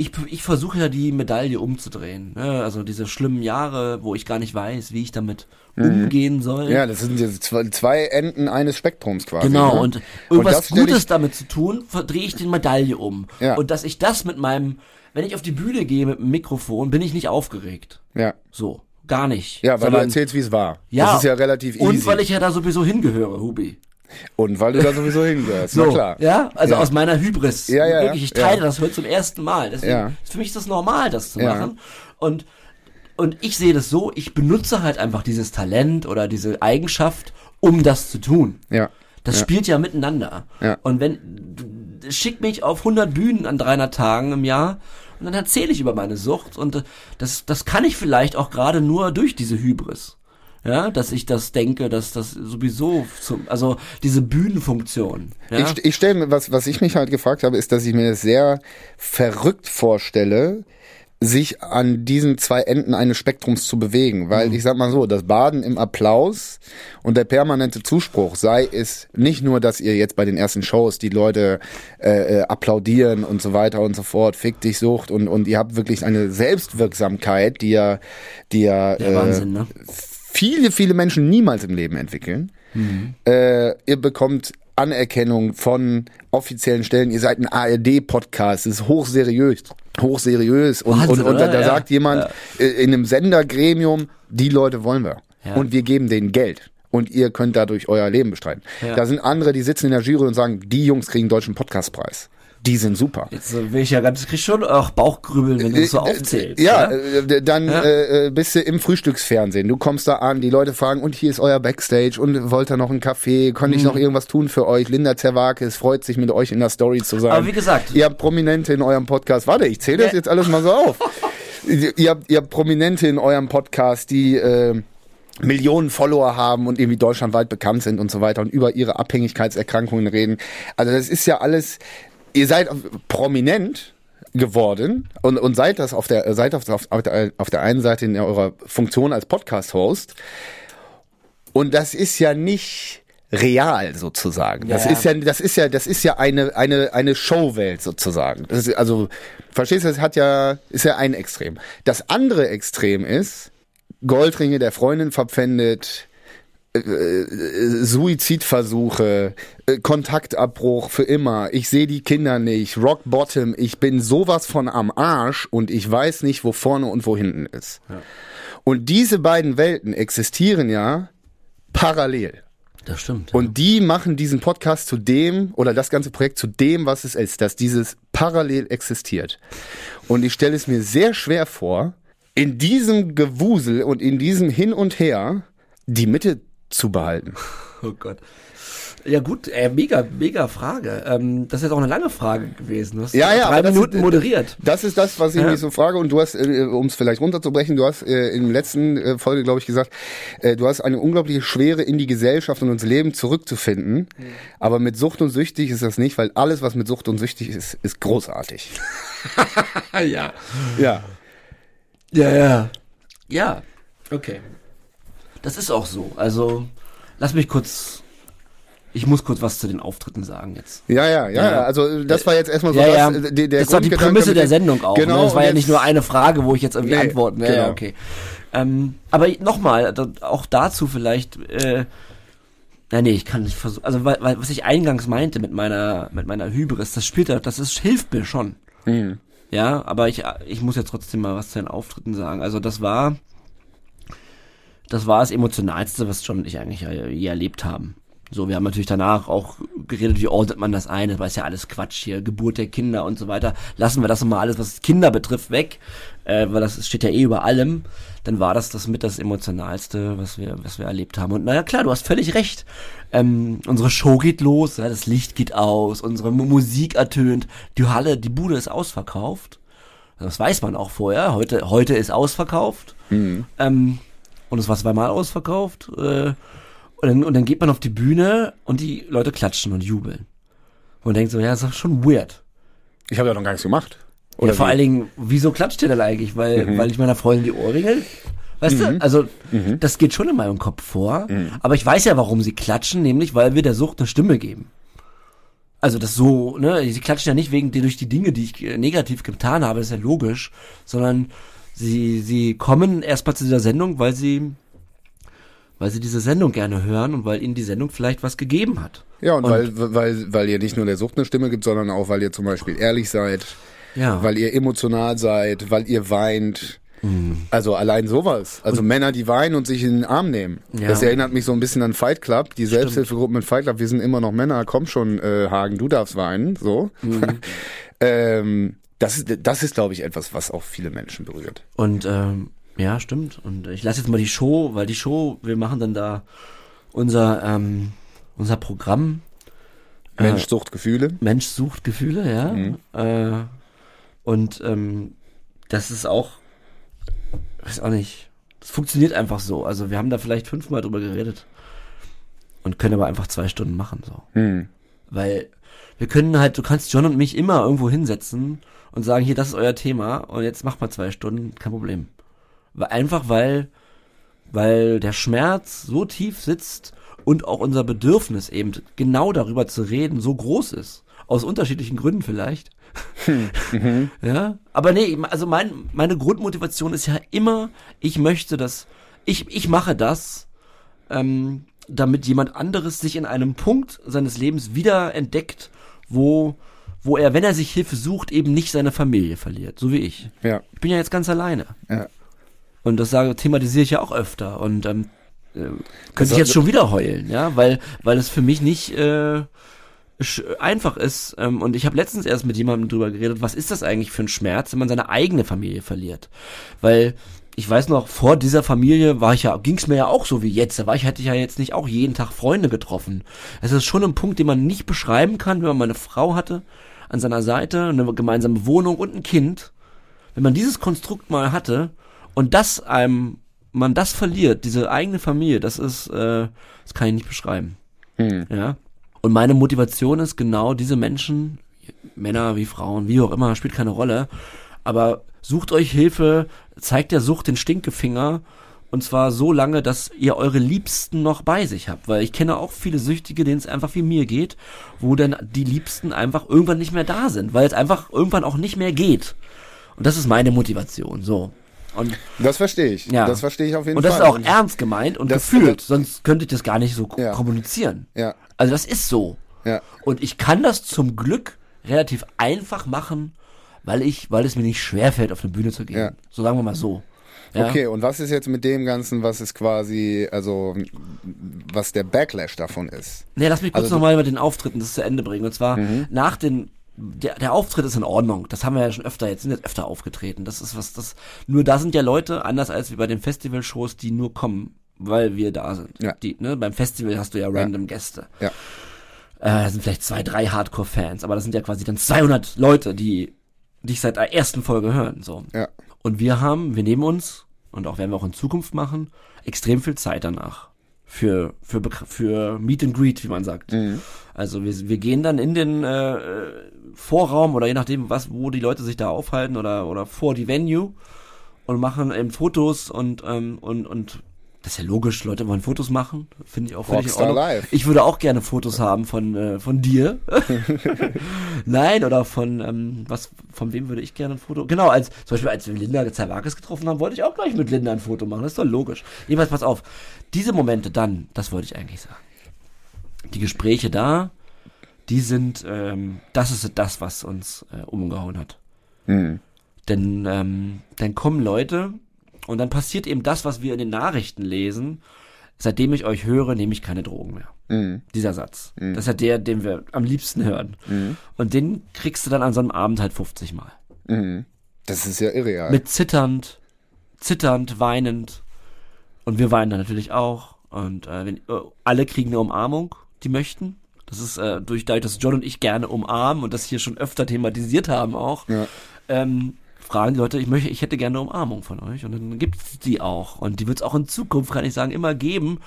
ich, ich versuche ja die Medaille umzudrehen. Ne? Also diese schlimmen Jahre, wo ich gar nicht weiß, wie ich damit umgehen soll. Mhm. Ja, das sind jetzt zwei, Enden eines Spektrums quasi. Genau, ne? und irgendwas stell Gutes damit zu tun, verdrehe ich den Medaille um. Ja. Und dass ich das mit meinem, wenn ich auf die Bühne gehe mit dem Mikrofon, bin ich nicht aufgeregt. Ja. So, gar nicht. Ja, weil Sondern- du erzählst, wie es war. ja, Das ist ja relativ easy. Und weil ich ja da sowieso hingehöre, Hubi. Und weil du da sowieso hingehörst. So, Na klar. ja, also Ja. aus meiner Hybris. Ja, ja, Wirklich, ich teile ja. das heute zum ersten Mal. Deswegen, Ja. für mich ist das normal, das zu Ja. machen. Und, und ich sehe das so, ich benutze halt einfach dieses Talent oder diese Eigenschaft, um das zu tun. Ja. Das spielt ja miteinander. Ja. Und wenn, du- schick mich auf 100 Bühnen an 300 Tagen im Jahr und dann erzähle ich über meine Sucht und das, das kann ich vielleicht auch gerade nur durch diese Hybris. Ja, dass ich das denke, dass das sowieso zum, also diese Bühnenfunktion. Ja? Ich, ich stelle mir, was, was ich mich halt gefragt habe, ist, dass ich mir das sehr verrückt vorstelle, sich an diesen zwei Enden eines Spektrums zu bewegen. Weil Mhm. ich sag mal so, das Baden im Applaus und der permanente Zuspruch sei es nicht nur, dass ihr jetzt bei den ersten Shows die Leute äh, äh, applaudieren und so weiter und so fort, fick dich Sucht und, und ihr habt wirklich eine Selbstwirksamkeit, die ja, die ja Der Wahnsinn, ne? Viele, viele Menschen niemals im Leben entwickeln. Äh, ihr bekommt Anerkennung von offiziellen Stellen. Ihr seid ein ARD-Podcast. Das ist hochseriös. Hochseriös. Und, Wahnsinn, und, und da, Ja. sagt jemand äh, in einem Sendergremium, die Leute wollen wir. Ja. Und wir geben denen Geld. Und ihr könnt dadurch euer Leben bestreiten. Ja. Da sind andere, die sitzen in der Jury und sagen, die Jungs kriegen deutschen Podcastpreis. Die sind super. Jetzt äh, will ich ja ganz, krieg schon auch Bauchgrübeln, wenn du das so aufzählst. Ja, ja? äh, dann Ja. Äh, äh, bist du im Frühstücksfernsehen. Du kommst da an, die Leute fragen, und hier ist euer Backstage und wollt ihr noch einen Kaffee? Kann Mhm. ich noch irgendwas tun für euch? Linda Zerwakis freut sich, mit euch in der Story zu sein. Aber wie gesagt- Ihr habt Prominente in eurem Podcast. Warte, ich zähle das Ja. jetzt alles mal so auf. ihr, ihr, habt, ihr habt Prominente in eurem Podcast, die... Äh, Millionen Follower haben und irgendwie deutschlandweit bekannt sind und so weiter und über ihre Abhängigkeitserkrankungen reden. Also das ist ja alles, ihr seid prominent geworden und, und seid das auf der, seid auf, auf, der, auf der einen Seite in eurer Funktion als Podcast-Host und das ist ja nicht real sozusagen. Das Ja, ja. ist ja, das ist ja, das ist ja eine, eine, eine Showwelt sozusagen. Das ist, also, verstehst du, das hat ja, ist ja ein Extrem. Das andere Extrem ist, Goldringe der Freundin verpfändet, äh, äh, Suizidversuche, äh, Kontaktabbruch für immer, ich sehe die Kinder nicht, Rock Bottom, ich bin sowas von am Arsch und ich weiß nicht, wo vorne und wo hinten ist. Ja. Und diese beiden Welten existieren ja parallel. Das stimmt. Ja. Und die machen diesen Podcast zu dem oder das ganze Projekt zu dem, was es ist, dass dieses parallel existiert. Und ich stelle es mir sehr schwer vor, in diesem Gewusel und in diesem Hin und Her die Mitte zu behalten. Oh Gott. Ja gut, äh, mega, mega Frage. Ähm, das ist jetzt auch eine lange Frage gewesen. Du hast ja, ja, drei Minuten ist, moderiert. Das ist das, was ich ja. mich so frage. Und du hast, äh, um es vielleicht runterzubrechen, du hast äh, in der letzten äh, Folge, glaube ich, gesagt, äh, du hast eine unglaubliche Schwere in die Gesellschaft und ins Leben zurückzufinden. Mhm. Aber mit Sucht und Süchtig ist das nicht, weil alles, was mit Sucht und Süchtig ist, ist großartig. ja. Ja. Ja, ja. Ja. Okay. Das ist auch so. Also, lass mich kurz. Ich muss kurz was zu den Auftritten sagen jetzt. Ja, ja, ja. ja. Also das war jetzt erstmal so ja, das, ja. der, der das war die Prämisse der Sendung auch. Ne? Genau. Ne? Das war ja nicht nur eine Frage, wo ich jetzt irgendwie nee, antworten. Ja, genau. ja okay. Ähm, aber nochmal, auch dazu vielleicht. Äh, na nee, ich kann nicht versuchen. Also weil, weil, was ich eingangs meinte mit meiner mit meiner Hybris, das spielt das ist hilft mir schon. Mhm. Ja, aber ich ich muss jetzt trotzdem mal was zu den Auftritten sagen. Also das war das war das Emotionalste, was John und ich eigentlich je erlebt haben. So, wir haben natürlich danach auch geredet, wie ordnet man das ein, das war ja alles Quatsch hier, Geburt der Kinder und so weiter. Lassen wir das mal alles, was Kinder betrifft, weg, äh, weil das steht ja eh über allem. Dann war das das mit das Emotionalste, was wir, was wir erlebt haben. Und naja, klar, du hast völlig recht. Ähm, unsere Show geht los, ja, das Licht geht aus, unsere Musik ertönt, die Halle, die Bude ist ausverkauft. Das weiß man auch vorher. Heute, heute ist ausverkauft. Mhm. Ähm, und es war zweimal ausverkauft. Äh, und, dann, und dann geht man auf die Bühne und die Leute klatschen und jubeln. Und denkt so, ja, das ist schon weird. Ich habe ja noch gar nichts gemacht. Oder ja, vor wie? allen Dingen, wieso klatscht ihr denn eigentlich? Weil, mhm. weil ich meiner Freundin die Ohrringe Weißt mhm. du? Also, mhm. das geht schon in meinem Kopf vor. Mhm. Aber ich weiß ja, warum sie klatschen, nämlich weil wir der Sucht eine Stimme geben. Also das so, ne, sie klatschen ja nicht wegen durch die Dinge, die ich äh, negativ getan habe, das ist ja logisch, sondern sie, sie kommen erstmal zu dieser Sendung, weil sie, weil sie diese Sendung gerne hören und weil ihnen die Sendung vielleicht was gegeben hat. Ja, und, und weil, weil, weil ihr nicht nur der Sucht eine Stimme gibt, sondern auch, weil ihr zum Beispiel ehrlich seid, ja. weil ihr emotional seid, weil ihr weint. Mhm. Also allein sowas. Also und Männer, die weinen und sich in den Arm nehmen. Ja. Das erinnert mich so ein bisschen an Fight Club, die Selbsthilfegruppen in Fight Club. Wir sind immer noch Männer. Komm schon, äh, Hagen, du darfst weinen. So. Mhm. ähm, das ist, das ist, glaube ich, etwas, was auch viele Menschen berührt. Und ähm, ja, stimmt. Und ich lasse jetzt mal die Show, weil die Show, wir machen dann da unser ähm, unser Programm. Äh, Mensch sucht Gefühle. Mensch sucht Gefühle, ja. Mhm. Äh, und ähm, das ist auch, weiß auch nicht, das funktioniert einfach so. Also wir haben da vielleicht fünfmal drüber geredet und können aber einfach zwei Stunden machen so, mhm. weil wir können halt, du kannst John und mich immer irgendwo hinsetzen und sagen, hier, das ist euer Thema und jetzt macht mal zwei Stunden, kein Problem. Einfach weil, weil der Schmerz so tief sitzt und auch unser Bedürfnis eben genau darüber zu reden so groß ist. Aus unterschiedlichen Gründen vielleicht. Hm. Mhm. ja, aber nee, also mein, meine Grundmotivation ist ja immer, ich möchte das, ich, ich mache das, ähm, damit jemand anderes sich in einem Punkt seines Lebens wieder entdeckt, wo wo er, wenn er sich Hilfe sucht, eben nicht seine Familie verliert, so wie ich. Ja. Ich bin ja jetzt ganz alleine. Ja. Und das sage, thematisiere ich ja auch öfter. Und ähm, äh, könnte ich jetzt schon wieder heulen, ja, weil, weil es für mich nicht äh, einfach ist. Ähm, und ich habe letztens erst mit jemandem drüber geredet, was ist das eigentlich für ein Schmerz, wenn man seine eigene Familie verliert? Weil ich weiß noch, vor dieser Familie war ich ja, ging es mir ja auch so wie jetzt. Da war ich, hätte ich ja jetzt nicht auch jeden Tag Freunde getroffen. Es ist schon ein Punkt, den man nicht beschreiben kann, wenn man meine Frau hatte an seiner Seite, eine gemeinsame Wohnung und ein Kind. Wenn man dieses Konstrukt mal hatte und das einem, man das verliert, diese eigene Familie, das ist, äh, das kann ich nicht beschreiben. Hm. Ja. Und meine Motivation ist genau diese Menschen, Männer wie Frauen, wie auch immer, spielt keine Rolle. Aber sucht euch Hilfe, zeigt der Sucht den Stinkefinger und zwar so lange, dass ihr eure Liebsten noch bei sich habt. Weil ich kenne auch viele Süchtige, denen es einfach wie mir geht, wo dann die Liebsten einfach irgendwann nicht mehr da sind, weil es einfach irgendwann auch nicht mehr geht. Und das ist meine Motivation. So. Und Das verstehe ich. Ja. Das verstehe ich auf jeden und Fall. das ist auch Und- ernst gemeint und Das- gefühlt, sonst könnte ich das gar nicht so Ja. kommunizieren. Ja, Also das ist so. ja. Und ich kann das zum Glück relativ einfach machen, weil ich, weil es mir nicht schwerfällt, auf eine Bühne zu gehen. Ja. So sagen wir mal so. Ja? Okay, und was ist jetzt mit dem Ganzen, was ist quasi, also was der Backlash davon ist? Nee, lass mich kurz Also nochmal mit den Auftritten das zu Ende bringen. Und zwar nach den der, der Auftritt ist in Ordnung. Das haben wir ja schon öfter, jetzt sind jetzt öfter aufgetreten. Das ist was, das, nur da sind ja Leute, anders als wie bei den Festivalshows, die nur kommen, weil wir da sind. Ja. Die, ne, beim Festival hast du ja random Gäste. Ja. Äh, das sind vielleicht zwei, drei Hardcore-Fans, aber das sind ja quasi dann 200 Leute, die dich seit der ersten Folge hören, so. Ja. Und wir haben, wir nehmen uns, und auch werden wir auch in Zukunft machen, extrem viel Zeit danach. Für, für, für Meet and Greet, wie man sagt. Also wir, wir gehen dann in den äh, Vorraum oder je nachdem, was, wo die Leute sich da aufhalten oder, oder vor die Venue und machen eben Fotos und, ähm, und, und das ist ja logisch, Leute wollen Fotos machen, finde ich auch völlig Rockstar live. Ich würde auch gerne Fotos haben von, äh, von dir. Nein, oder von, ähm, was, von wem würde ich gerne ein Foto? Genau, als, zum Beispiel, als wir Linda Zerwakis getroffen haben, wollte ich auch gleich mit Linda ein Foto machen. Das ist doch logisch. Jedenfalls, pass auf. Diese Momente dann, das wollte ich eigentlich sagen. Die Gespräche da, die sind, ähm, das ist das, was uns äh, umgehauen hat. Hm. Denn ähm, dann kommen Leute und dann passiert eben das, was wir in den Nachrichten lesen. Seitdem ich euch höre, nehme ich keine Drogen mehr. Hm. Dieser Satz. Das ist ja der, den wir am liebsten hören. Und den kriegst du dann an so einem Abend halt 50 Mal. Hm. Das ist ja irreal. Mit zitternd, zitternd, weinend. Und wir weinen dann natürlich auch. Und äh, wenn, äh, alle kriegen eine Umarmung, die möchten. Das ist äh, durch, dadurch, dass John und ich gerne umarmen und das hier schon öfter thematisiert haben auch, Ja. ähm, fragen die Leute, ich möchte, ich hätte gerne eine Umarmung von euch. Und dann gibt's die auch. Und die wird's auch in Zukunft, kann ich sagen, immer geben.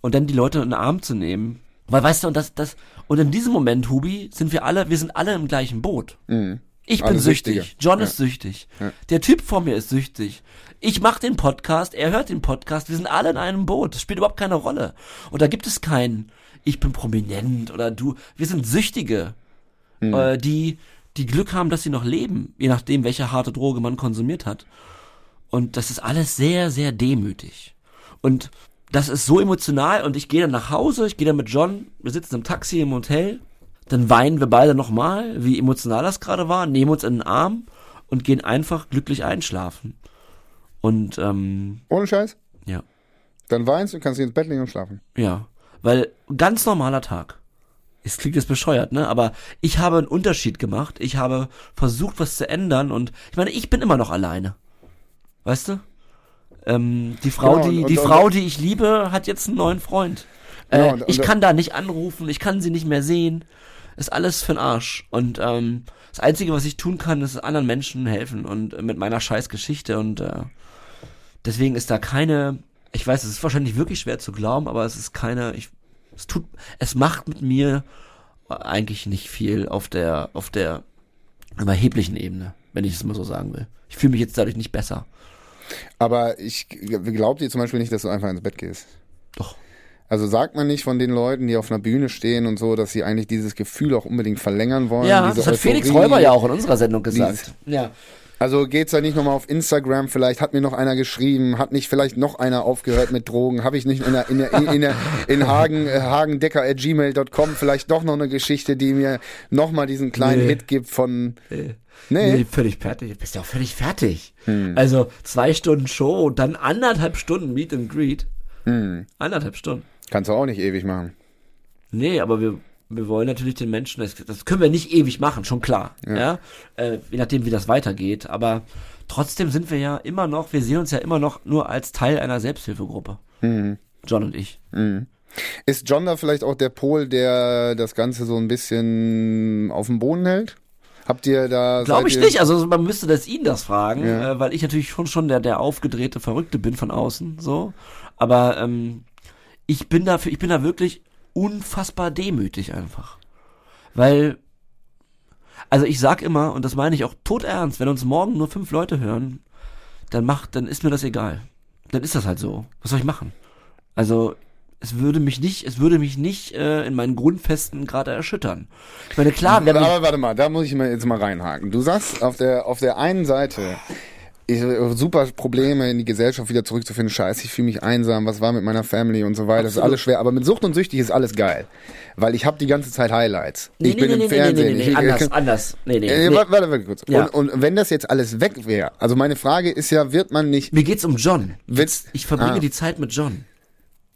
Und dann die Leute in den Arm zu nehmen. Weil weißt du, und das, das, und in diesem Moment, Hubi, sind wir alle, wir sind alle im gleichen Boot. Mhm. Ich bin Alle süchtig. Süchtige. John Ja. ist süchtig. Ja. Der Typ vor mir ist süchtig. Ich mache den Podcast, er hört den Podcast. Wir sind alle in einem Boot. Das spielt überhaupt keine Rolle. Und da gibt es keinen, ich bin prominent oder du. Wir sind Süchtige, Hm. äh, die, die Glück haben, dass sie noch leben, je nachdem, welche harte Droge man konsumiert hat. Und das ist alles sehr, sehr demütig. Und das ist so emotional und ich gehe dann nach Hause, ich gehe dann mit John, wir sitzen im Taxi im Hotel, dann weinen wir beide nochmal, wie emotional das gerade war, nehmen uns in den Arm und gehen einfach glücklich einschlafen. Und ähm, Ohne Scheiß? ja, Dann weinst du, kannst dich ins Bett legen und schlafen. ja, weil ganz normaler Tag. Es klingt jetzt bescheuert, ne? Aber ich habe einen Unterschied gemacht. Ich habe versucht, was zu ändern und ich meine, ich bin immer noch alleine. Weißt du? Ähm, die Frau, Genau, die, und- die und- Frau, die ich liebe, hat jetzt einen neuen Freund. Äh, Genau, und- ich und- kann da nicht anrufen, ich kann sie nicht mehr sehen. Ist alles für'n Arsch. Und ähm, das Einzige, was ich tun kann, ist anderen Menschen helfen und äh, mit meiner scheiß Geschichte. Und äh, deswegen ist da keine, ich weiß, es ist wahrscheinlich wirklich schwer zu glauben, aber es ist keine, ich, es tut, es macht mit mir eigentlich nicht viel auf der, auf der überheblichen Ebene, wenn ich es mal so sagen will. Ich fühle mich jetzt dadurch nicht besser. Aber ich glaub dir zum Beispiel nicht, dass du einfach ins Bett gehst. Doch. Also sagt man nicht von den Leuten, die auf einer Bühne stehen und so, dass sie eigentlich dieses Gefühl auch unbedingt verlängern wollen. Ja, diese das hat Felix Euphorie. Räuber ja auch in unserer Sendung gesagt. Dieses- Ja. Also geht's da nicht nochmal auf Instagram, vielleicht hat mir noch einer geschrieben, hat nicht vielleicht noch einer aufgehört mit Drogen, habe ich nicht in, der, in, der, in, in, der, in Hagen, äh, hagendecker.gmail.com vielleicht doch noch eine Geschichte, die mir nochmal diesen kleinen Nee. Hit gibt von... Nee. Nee, Nee, völlig fertig. Du bist ja auch völlig fertig. Also zwei Stunden Show und dann anderthalb Stunden Meet and Greet. Anderthalb Stunden. Kannst du auch nicht ewig machen. Nee, aber wir, wir wollen natürlich den Menschen, das, das können wir nicht ewig machen, schon klar. Ja. Äh, je nachdem, wie das weitergeht. Aber trotzdem sind wir ja immer noch, wir sehen uns ja immer noch nur als Teil einer Selbsthilfegruppe. John und ich. Ist John da vielleicht auch der Pol, der das Ganze so ein bisschen auf dem Boden hält? Habt ihr da... Glaube ich nicht. Also man müsste das ihn das fragen, Ja. äh, weil ich natürlich schon schon der der aufgedrehte Verrückte bin von außen. So, aber ähm, ich bin dafür, ich bin da wirklich unfassbar demütig einfach, weil also ich sag immer und das meine ich auch todernst, wenn uns morgen nur fünf Leute hören, dann macht, dann ist mir das egal. Dann ist das halt so. Was soll ich machen? Also es würde mich nicht, es würde mich nicht äh, in meinen Grundfesten gerade erschüttern. Ich meine, klar, mich, Aber warte mal, da muss ich mal jetzt mal reinhaken. Du sagst auf der, auf der einen Seite, ich, super Probleme in die Gesellschaft wieder zurückzufinden. Scheiße, ich fühle mich einsam. Was war mit meiner Family und so weiter. Das ist alles schwer. Aber mit Sucht und Süchtig ist alles geil, weil ich habe die ganze Zeit Highlights. Nee, ich nee, bin nee, im Fernsehen. Nee, nee, nee, anders, ich, anders. Nee, nee, Äh. Warte, warte, kurz. Ja. Und, und wenn das jetzt alles weg wäre, also meine Frage ist ja, wird man nicht, Mir geht's um John. wird's, Ich verbringe Ah. Mhm. die Zeit mit John.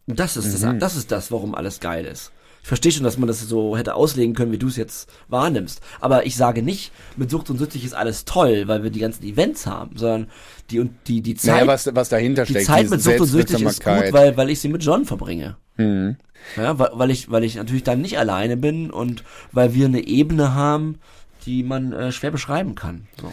Und das ist das, das ist das, warum alles geil ist. Ich verstehe schon, dass man das so hätte auslegen können, wie du es jetzt wahrnimmst. Aber ich sage nicht, mit Sucht und Süchtig ist alles toll, weil wir die ganzen Events haben, sondern die und die die Zeit, naja, was, was dahinter die steckt, Zeit diese mit Sucht und Süchtig ist gut, weil weil ich sie mit John verbringe. Mhm. Ja, weil, weil ich weil ich natürlich dann nicht alleine bin und weil wir eine Ebene haben, die man äh, schwer beschreiben kann. So.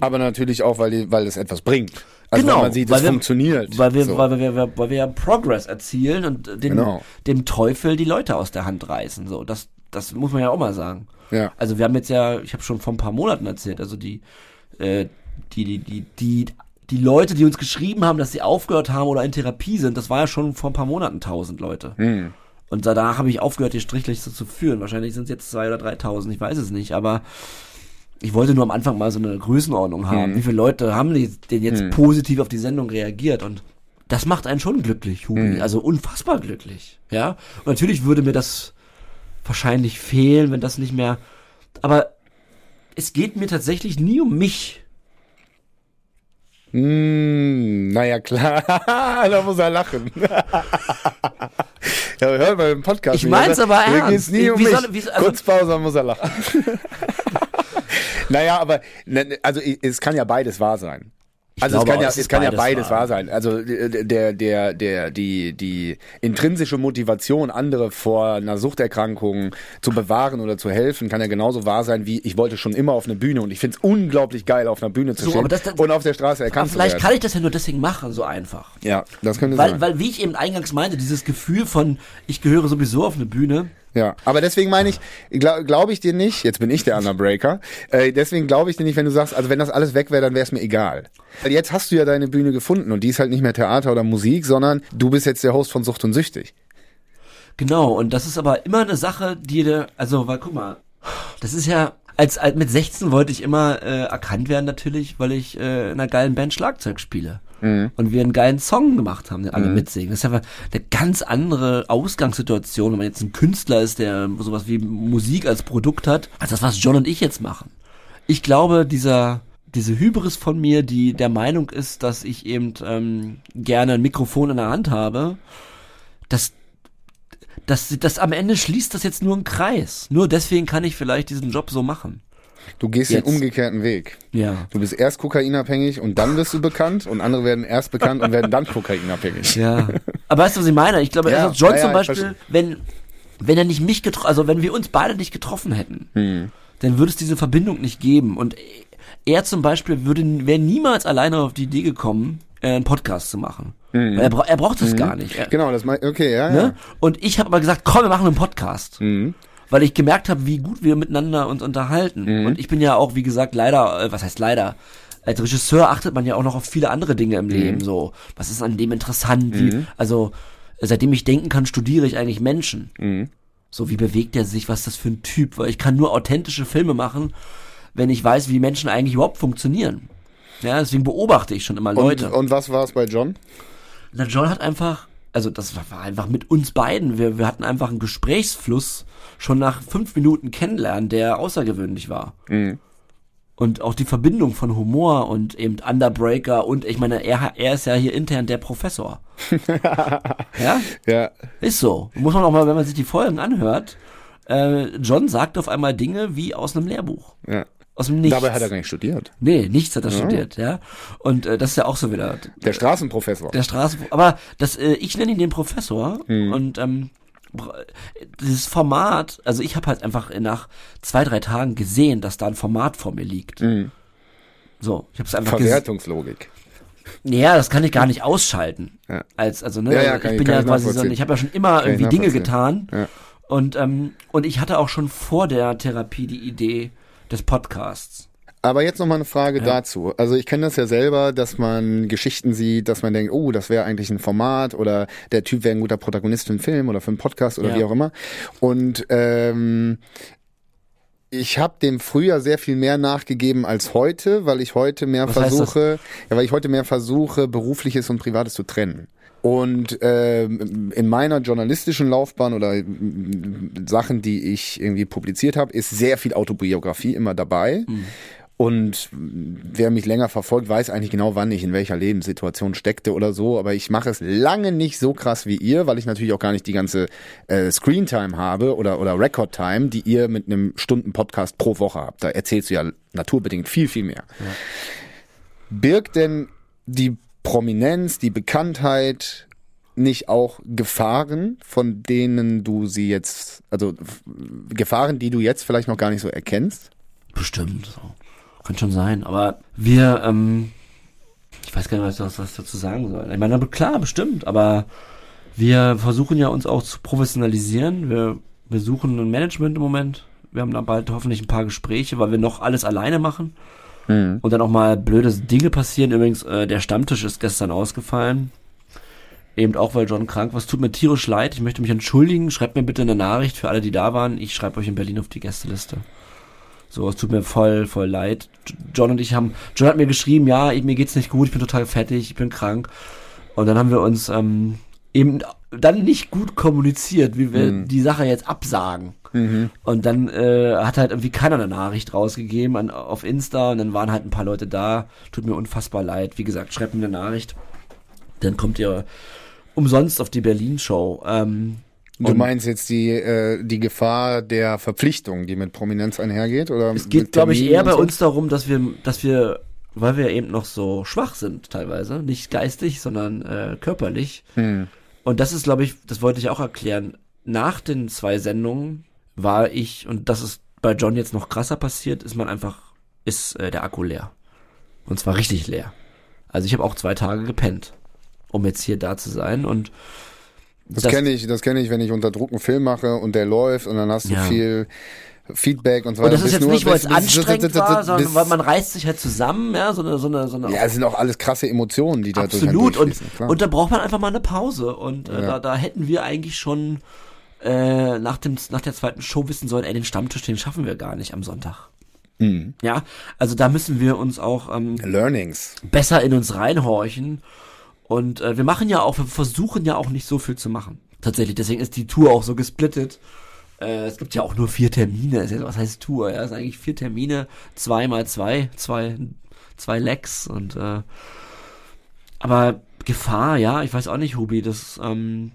Aber natürlich auch, weil, die, weil es etwas bringt. Also Genau, weil man sieht, weil es wir- funktioniert. Weil wir, so. weil, wir, weil, weil wir ja Progress erzielen und den, Genau. dem Teufel die Leute aus der Hand reißen. So, das, das muss man ja auch mal sagen. ja. Also wir haben jetzt ja, ich habe schon vor ein paar Monaten erzählt, also die, äh, die, die, die, die, die Leute, die uns geschrieben haben, dass sie aufgehört haben oder in Therapie sind, das war ja schon vor ein paar Monaten tausend Leute. Hm. Und danach habe ich aufgehört, die Strichliste zu führen. Wahrscheinlich sind es jetzt zwei oder dreitausend, ich weiß es nicht, aber ich wollte nur am Anfang mal so eine Größenordnung haben. Hm. Wie viele Leute haben die, denn jetzt positiv auf die Sendung reagiert? Und das macht einen schon glücklich, Hubi. Hm. Also unfassbar glücklich. Ja. Und natürlich würde mir das wahrscheinlich fehlen, wenn das nicht mehr. Aber es geht mir tatsächlich nie um mich. Hm, naja, klar. da muss er lachen. ja, hört mal im Podcast. Ich mein's oder? aber Mir ernst. geht's nie um Wie mich. soll- wie also- Kurz Pause, dann muss er lachen. naja, aber, ne, also es kann ja beides wahr sein. Also es glaube kann auch, ja, es es kann ja beides beides wahr. wahr sein. Also äh, der, der, der, die, die intrinsische Motivation, andere vor einer Suchterkrankung zu bewahren oder zu helfen, kann ja genauso wahr sein wie ich wollte schon immer auf eine Bühne und ich find's unglaublich geil, auf einer Bühne zu So, stehen aber das- das- und auf der Straße erkannt zu vielleicht werden. kann ich das ja nur deswegen machen, so einfach. ja, das könnte Weil, sein. weil, wie ich eben eingangs meinte, dieses Gefühl von, ich gehöre sowieso auf eine Bühne. Ja, aber deswegen meine ich, glaube glaub ich dir nicht, jetzt bin ich der Underbreaker, äh, deswegen glaube ich dir nicht, wenn du sagst, also wenn das alles weg wäre, dann wäre es mir egal. Weil jetzt hast du ja deine Bühne gefunden und die ist halt nicht mehr Theater oder Musik, sondern du bist jetzt der Host von Sucht und Süchtig. Genau, und das ist aber immer eine Sache, die dir, also, weil, guck mal, das ist ja, als, als mit 16 wollte ich immer äh, erkannt werden natürlich, weil ich äh, in einer geilen Band Schlagzeug spiele. Und wir einen geilen Song gemacht haben, den alle mitsingen. Das ist ja eine ganz andere Ausgangssituation, wenn man jetzt ein Künstler ist, der sowas wie Musik als Produkt hat, als das, was John und ich jetzt machen. Ich glaube, dieser, diese Hybris von mir, die der Meinung ist, dass ich eben ähm, gerne ein Mikrofon in der Hand habe, das, das, das am Ende schließt das jetzt nur einen Kreis. Nur deswegen kann ich vielleicht diesen Job so machen. Du gehst Jetzt. den umgekehrten Weg. Ja. Du bist erst kokainabhängig und dann wirst du bekannt und andere werden erst bekannt und werden dann kokainabhängig. Ja. Aber weißt du, was ich meine? Ich glaube, Ja, also John ja, ja, zum Beispiel, wenn, wenn er nicht mich getroffen, also wenn wir uns beide nicht getroffen hätten, Hm. dann würde es diese Verbindung nicht geben. Und er zum Beispiel würde, wäre niemals alleine auf die Idee gekommen, äh, einen Podcast zu machen. Weil er, bra er braucht das gar nicht. Er. Genau, das mein, okay, ja, ne? Und ich habe aber gesagt, komm, wir machen einen Podcast. ja. Mhm. Weil ich gemerkt habe, wie gut wir miteinander uns unterhalten. Mhm. Und ich bin ja auch, wie gesagt, leider, äh, was heißt leider? Als Regisseur achtet man ja auch noch auf viele andere Dinge im Leben. Mhm. So, was ist an dem interessant? Wie, also seitdem ich denken kann, studiere ich eigentlich Menschen. Mhm. So, wie bewegt er sich? Was ist das für ein Typ? Weil ich kann nur authentische Filme machen, wenn ich weiß, wie Menschen eigentlich überhaupt funktionieren. Ja, deswegen beobachte ich schon immer Und, Leute. und was war es bei John? Na, John hat einfach, also das war einfach mit uns beiden. Wir, wir hatten einfach einen Gesprächsfluss schon nach fünf Minuten kennenlernen, der außergewöhnlich war. Mhm. Und auch die Verbindung von Humor und eben Underbreaker und ich meine, er, er ist ja hier intern der Professor. ja, Ja, ist so. Muss man auch mal, wenn man sich die Folgen anhört, äh, John sagt auf einmal Dinge wie aus einem Lehrbuch. ja. Aus dem Nichts. Dabei hat er gar nicht studiert. Nee, nichts hat er studiert, ja. Und äh, das ist ja auch so wieder Der Straßenprofessor. der Straße. Aber das, äh, ich nenne ihn den Professor und ähm, dieses Format, also ich habe halt einfach nach zwei, drei Tagen gesehen, dass da ein Format vor mir liegt. So, ich habe es einfach. Verwertungslogik. Ja, das kann ich gar nicht ausschalten. Ja. Als, also, ne, Ja, ja, ich ich- bin ja ich quasi so, ich habe ja schon immer Kann irgendwie Dinge getan. Ja. Und, ähm, und ich hatte auch schon vor der Therapie die Idee des Podcasts. Aber jetzt noch mal eine Frage dazu. Also ich kenne das ja selber, dass man Geschichten sieht, dass man denkt, oh, das wäre eigentlich ein Format oder der Typ wäre ein guter Protagonist für einen Film oder für einen Podcast oder Ja. wie auch immer. Und ähm, ich habe dem früher sehr viel mehr nachgegeben als heute, weil ich heute mehr Was versuche, ja, weil ich heute mehr versuche, berufliches und privates zu trennen. Und äh, in meiner journalistischen Laufbahn oder Sachen, die ich irgendwie publiziert habe, ist sehr viel Autobiografie immer dabei. Mhm. Und wer mich länger verfolgt, weiß eigentlich genau, wann ich in welcher Lebenssituation steckte oder so. Aber ich mache es lange nicht so krass wie ihr, weil ich natürlich auch gar nicht die ganze äh, Screentime habe oder, oder Recordtime, die ihr mit einem Stunden-Podcast pro Woche habt. Da erzählst du ja naturbedingt viel, viel mehr. Ja. Birgt denn die Prominenz, die Bekanntheit nicht auch Gefahren, von denen du sie jetzt, also Gefahren, die du jetzt vielleicht noch gar nicht so erkennst? Bestimmt. Kann schon sein, aber wir, ähm, ich weiß gar nicht, was, was dazu sagen soll. Ich meine, klar, bestimmt, aber wir versuchen ja uns auch zu professionalisieren. Wir, wir suchen ein Management im Moment. Wir haben da bald hoffentlich ein paar Gespräche, weil wir noch alles alleine machen. Mhm. Und dann auch mal blöde Dinge passieren. Übrigens, äh, der Stammtisch ist gestern ausgefallen. Eben auch, weil John krank war. Es tut mir tierisch leid. Ich möchte mich entschuldigen. Schreibt mir bitte eine Nachricht für alle, die da waren. Ich schreibe euch in Berlin auf die Gästeliste. So, es tut mir voll, voll leid. John und ich haben, John hat mir geschrieben, ja, mir geht's nicht gut, ich bin total fettig, ich bin krank. Und dann haben wir uns ähm, eben dann nicht gut kommuniziert, wie wir mhm. die Sache jetzt absagen. Mhm. Und dann äh, hat halt irgendwie keiner eine Nachricht rausgegeben an, auf Insta und dann waren halt ein paar Leute da. Tut mir unfassbar leid. Wie gesagt, schreibt mir eine Nachricht. Dann kommt ihr umsonst auf die Berlin-Show. Ähm, Du meinst jetzt die, äh, die Gefahr der Verpflichtung, die mit Prominenz einhergeht? Oder es geht, glaube ich, eher bei so? uns darum, dass wir, dass wir, weil wir eben noch so schwach sind teilweise, nicht geistig, sondern äh, körperlich. Hm. Und das ist, glaube ich, das wollte ich auch erklären. Nach den zwei Sendungen war ich, und das ist bei John jetzt noch krasser passiert, ist man einfach, ist äh, der Akku leer. Und zwar richtig leer. Also ich habe auch zwei Tage gepennt, um jetzt hier da zu sein und das, das kenne ich, das kenne ich, wenn ich unter Druck einen Film mache und der läuft und dann hast du ja. viel Feedback und so weiter. Und das ist jetzt nicht, weil es anstrengend war, sondern weil man reißt sich halt zusammen, ja, so eine, so eine, so eine. Ja, es sind auch alles krasse Emotionen, die da Absolut. Und, und da braucht man einfach mal eine Pause. Und äh, ja. da, da hätten wir eigentlich schon äh, nach dem, nach der zweiten Show wissen sollen, ey, den Stammtisch, den schaffen wir gar nicht am Sonntag. Mhm. Ja, also da müssen wir uns auch ähm, Learnings besser in uns reinhorchen und äh, wir machen ja auch, wir versuchen ja auch nicht so viel zu machen. Tatsächlich, deswegen ist die Tour auch so gesplittet. Äh, es gibt ja auch nur vier Termine. Was heißt Tour? Ja, es sind eigentlich vier Termine, zwei mal zwei, zwei, zwei Lecks und äh, aber Gefahr, ja, ich weiß auch nicht, Hubi, das ähm,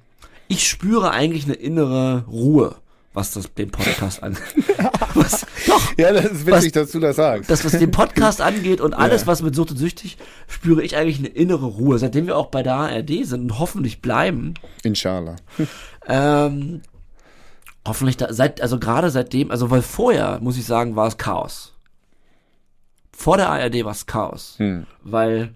ich spüre eigentlich eine innere Ruhe was das den Podcast angeht. was, doch. Ja, das ist witzig, was, dass du das sagst. Das, was den Podcast angeht und alles, ja. was mit Sucht und Süchtig, spüre ich eigentlich eine innere Ruhe. Seitdem wir auch bei der ARD sind und hoffentlich bleiben. Inshallah. Ähm, hoffentlich da, seit, also gerade seitdem, also weil vorher, muss ich sagen, war es Chaos. Vor der ARD war es Chaos. Hm. Weil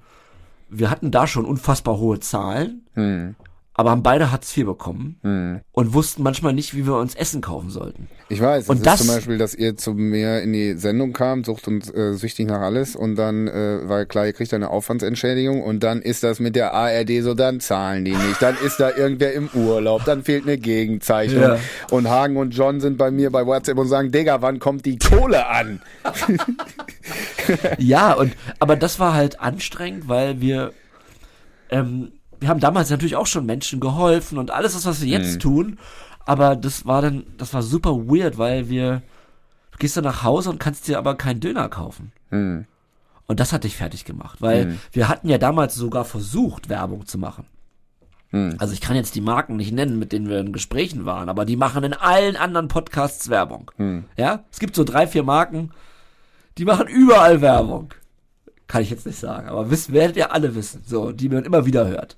wir hatten da schon unfassbar hohe Zahlen. Hm aber haben beide Hartz IV bekommen hm. und wussten manchmal nicht, wie wir uns Essen kaufen sollten. Ich weiß, und das, ist zum Beispiel, dass ihr zu mir in die Sendung kam, sucht und äh, süchtig nach alles und dann äh, war klar, ihr kriegt eine Aufwandsentschädigung und dann ist das mit der ARD so, dann zahlen die nicht, dann ist da irgendwer im Urlaub, dann fehlt eine Gegenzeichnung ja. und Hagen und John sind bei mir bei WhatsApp und sagen, Digga, wann kommt die Kohle an? ja, und aber das war halt anstrengend, weil wir ähm, wir haben damals natürlich auch schon Menschen geholfen und alles das, was wir jetzt mhm. tun. Aber das war dann, das war super weird, weil wir, du gehst dann nach Hause und kannst dir aber keinen Döner kaufen. Mhm. Und das hat dich fertig gemacht, weil mhm. wir hatten ja damals sogar versucht, Werbung zu machen. Mhm. Also ich kann jetzt die Marken nicht nennen, mit denen wir in Gesprächen waren, aber die machen in allen anderen Podcasts Werbung. Mhm. Ja, es gibt so drei, vier Marken, die machen überall Werbung. Kann ich jetzt nicht sagen, aber wisst, werdet ihr alle wissen, so, die man immer wieder hört.